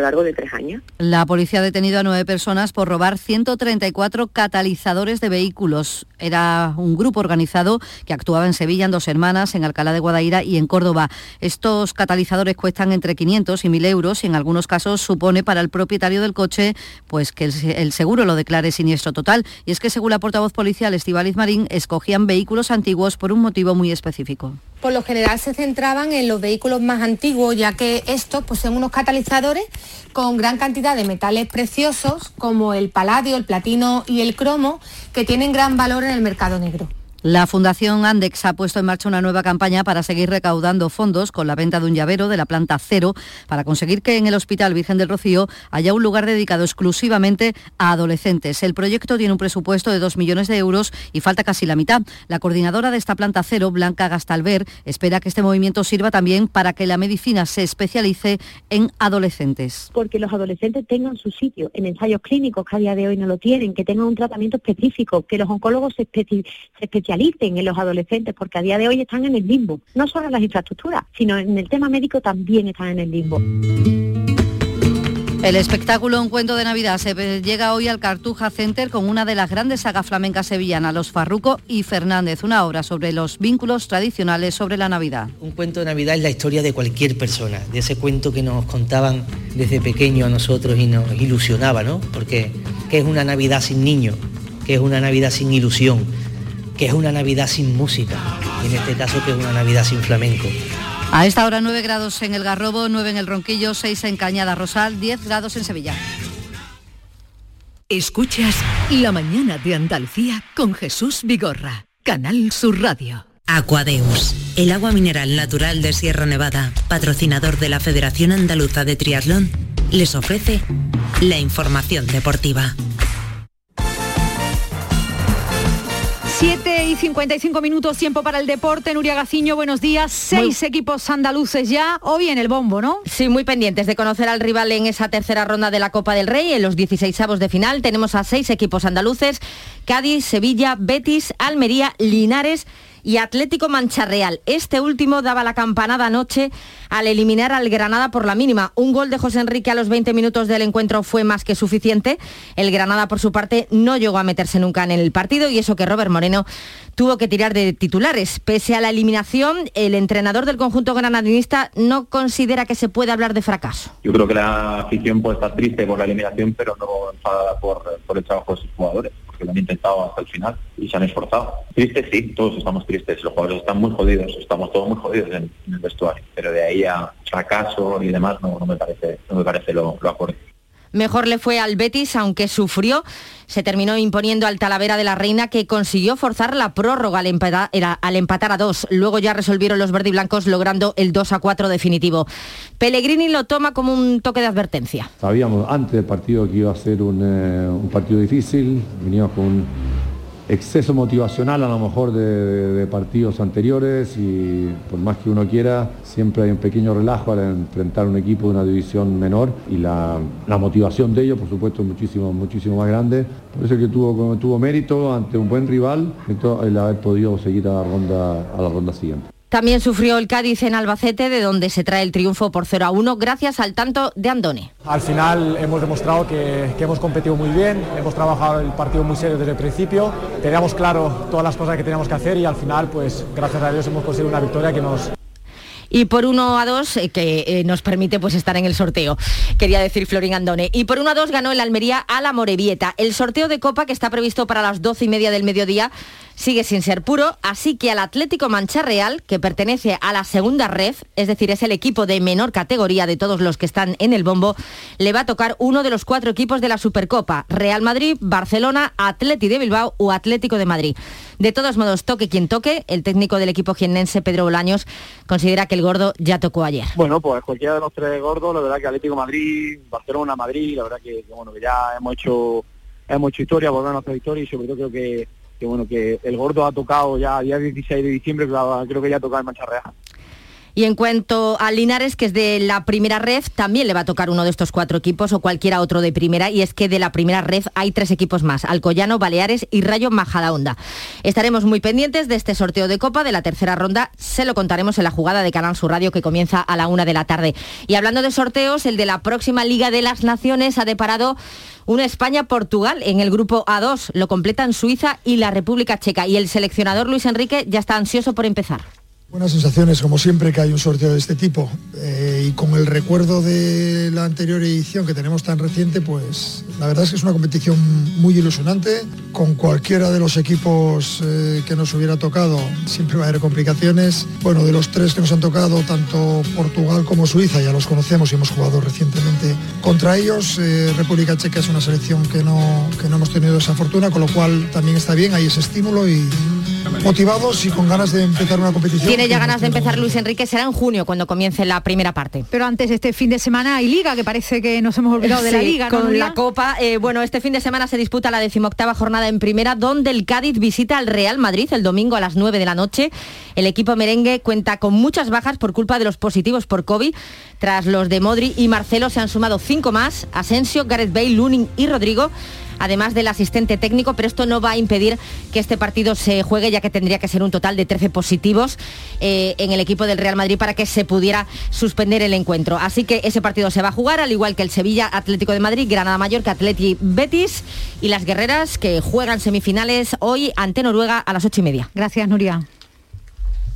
largo de tres años. La policía ha detenido a nueve personas por robar 134 catalizadores de vehículos. Era un grupo organizado que actuaba en Sevilla, en Dos Hermanas, en Alcalá de Guadaira y en Córdoba. Estos catalizadores cuestan entre 500 y 1.000 euros y en algunos casos supone para el propietario del coche pues que el, seguro lo declare siniestro total. Y es que según la portavoz policial Estivaliz Marín, escogían vehículos antiguos por un motivo muy específico. Por lo general se centraban en los vehículos más antiguos, ya que estos poseen unos catalizadores con gran cantidad de metales preciosos como el paladio, el platino y el cromo, que tienen gran valor en el mercado negro. La Fundación Andex ha puesto en marcha una nueva campaña para seguir recaudando fondos con la venta de un llavero de la planta cero para conseguir que en el Hospital Virgen del Rocío haya un lugar dedicado exclusivamente a adolescentes. El proyecto tiene un presupuesto de 2 millones de euros y falta casi la mitad. La coordinadora de esta planta cero, Blanca Gastalver, espera que este movimiento sirva también para que la medicina se especialice en adolescentes. Porque los adolescentes tengan su sitio en ensayos clínicos que a día de hoy no lo tienen, que tengan un tratamiento específico, que los oncólogos se, se especialicen en los adolescentes, porque a día de hoy están en el limbo, no solo en las infraestructuras, sino en el tema médico también están en el limbo. El espectáculo Un cuento de Navidad se llega hoy al Cartuja Center con una de las grandes sagas flamencas sevillanas, Los Farruco y Fernández, una obra sobre los vínculos tradicionales sobre la Navidad. Un cuento de Navidad es la historia de cualquier persona, de ese cuento que nos contaban desde pequeño a nosotros y nos ilusionaba, ¿no? Porque ¿qué es una Navidad sin niño? ¿Qué es una Navidad sin ilusión? Que es una Navidad sin música, y en este caso que es una Navidad sin flamenco. A esta hora 9 grados en el Garrobo, 9 en el Ronquillo, 6 en Cañada Rosal, 10 grados en Sevilla. Escuchas La mañana de Andalucía con Jesús Vigorra, Canal Sur Radio. Aquadeus, el agua mineral natural de Sierra Nevada, patrocinador de la Federación Andaluza de Triatlón, les ofrece la información deportiva. 7 y 55 minutos, tiempo para el deporte. Nuria Gaciño, buenos días. Seis equipos andaluces ya, hoy en el bombo, ¿no? Sí, muy pendientes de conocer al rival en esa tercera ronda de la Copa del Rey, en los 16 avos de final. Tenemos a seis equipos andaluces, Cádiz, Sevilla, Betis, Almería, Linares y Atlético Mancha Real. Este último daba la campanada anoche al eliminar al Granada por la mínima. Un gol de José Enrique a los 20 minutos del encuentro fue más que suficiente. El Granada, por su parte, no llegó a meterse nunca en el partido y eso que Robert Moreno tuvo que tirar de titulares. Pese a la eliminación, el entrenador del conjunto granadinista no considera que se puede hablar de fracaso. Yo creo que la afición puede estar triste por la eliminación, pero no por el trabajo de sus jugadores que lo han intentado hasta el final y se han esforzado. Tristes sí, todos estamos tristes, los jugadores están muy jodidos, estamos todos muy jodidos en, en el vestuario, pero de ahí a fracaso y demás no, no me parece, no me parece lo, lo acorde. Mejor le fue al Betis, aunque sufrió. Se terminó imponiendo al Talavera de la Reina, que consiguió forzar la prórroga al empatar, a dos. Luego ya resolvieron los verdiblancos logrando el 2 a 4 definitivo. Pellegrini lo toma como un toque de advertencia. Sabíamos antes del partido que iba a ser un, eh, partido difícil. Veníamos con exceso motivacional a lo mejor de, partidos anteriores y por más que uno quiera, siempre hay un pequeño relajo al enfrentar un equipo de una división menor y la, motivación de ellos, por supuesto, es muchísimo, muchísimo más grande. Por eso es que tuvo, tuvo mérito ante un buen rival el haber podido seguir a la ronda, a la ronda siguiente. También sufrió el Cádiz en Albacete, de donde se trae el triunfo por 0 a 1, gracias al tanto de Andone. Al final hemos demostrado que, que hemos competido muy bien, hemos trabajado el partido muy serio desde el principio, teníamos claro todas las cosas que teníamos que hacer y al final, pues gracias a Dios hemos conseguido una victoria que nos, y por 1 a 2 eh, que eh, nos permite pues estar en el sorteo, quería decir Florín Andone. Y por 1 a 2 ganó el Almería a la Morevieta. El sorteo de Copa que está previsto para las 12 y media del mediodía sigue sin ser puro, así que al Atlético Mancha Real, que pertenece a la segunda red, es decir, es el equipo de menor categoría de todos los que están en el bombo, le va a tocar uno de los cuatro equipos de la Supercopa, Real Madrid, Barcelona, Atleti de Bilbao o Atlético de Madrid. De todos modos, toque quien toque, el técnico del equipo jiennense, Pedro Bolaños, considera que el gordo ya tocó ayer. Bueno, pues cualquiera de los tres gordos, la verdad que Atlético Madrid, Barcelona, Madrid, la verdad que, bueno que ya hemos hecho hemos hecho historia, volvemos a hacer historia y sobre todo creo que, que bueno que el gordo ha tocado ya día 16 de diciembre, creo, que ya ha tocado en Mancha Real. Y en cuanto a Linares, que es de la primera red, también le va a tocar uno de estos cuatro equipos o cualquiera otro de primera. Y es que de la primera red hay tres equipos más, Alcoyano, Baleares y Rayo Majadahonda. Estaremos muy pendientes de este sorteo de Copa de la tercera ronda. Se lo contaremos en la jugada de Canal Sur Radio que comienza a la una de la tarde. Y hablando de sorteos, el de la próxima Liga de las Naciones ha deparado una España-Portugal en el grupo A2. Lo completan Suiza y la República Checa. Y el seleccionador Luis Enrique ya está ansioso por empezar. Buenas sensaciones, como siempre que hay un sorteo de este tipo. Eh, y con el recuerdo de la anterior edición que tenemos tan reciente, pues la verdad es que es una competición muy ilusionante. Con cualquiera de los equipos eh, que nos hubiera tocado, siempre va a haber complicaciones. Bueno, de los tres que nos han tocado, tanto Portugal como Suiza, ya los conocemos y hemos jugado recientemente contra ellos. Eh, República Checa es una selección que no, que no hemos tenido esa fortuna, con lo cual también está bien, hay ese estímulo y motivados y con ganas de empezar una competición. Tiene ya ganas de empezar Luis Enrique, será en junio cuando comience la primera parte. Pero antes este fin de semana hay liga, que parece que nos hemos olvidado de la Sí, liga. ¿no, con Nuria? la Copa. Eh, bueno, este fin de semana se disputa la decimoctava jornada en primera, donde el Cádiz visita al Real Madrid el domingo a las 9 de la noche. El equipo merengue cuenta con muchas bajas por culpa de los positivos por COVID. Tras los de Modri y Marcelo se han sumado cinco más, Asensio, Gareth Bale, Lunin y Rodrigo además del asistente técnico, pero esto no va a impedir que este partido se juegue, ya que tendría que ser un total de 13 positivos eh, en el equipo del Real Madrid para que se pudiera suspender el encuentro. Así que ese partido se va a jugar, al igual que el Sevilla Atlético de Madrid, Granada Mallorca, Atleti Betis y las guerreras que juegan semifinales hoy ante Noruega a las ocho y media. Gracias, Nuria.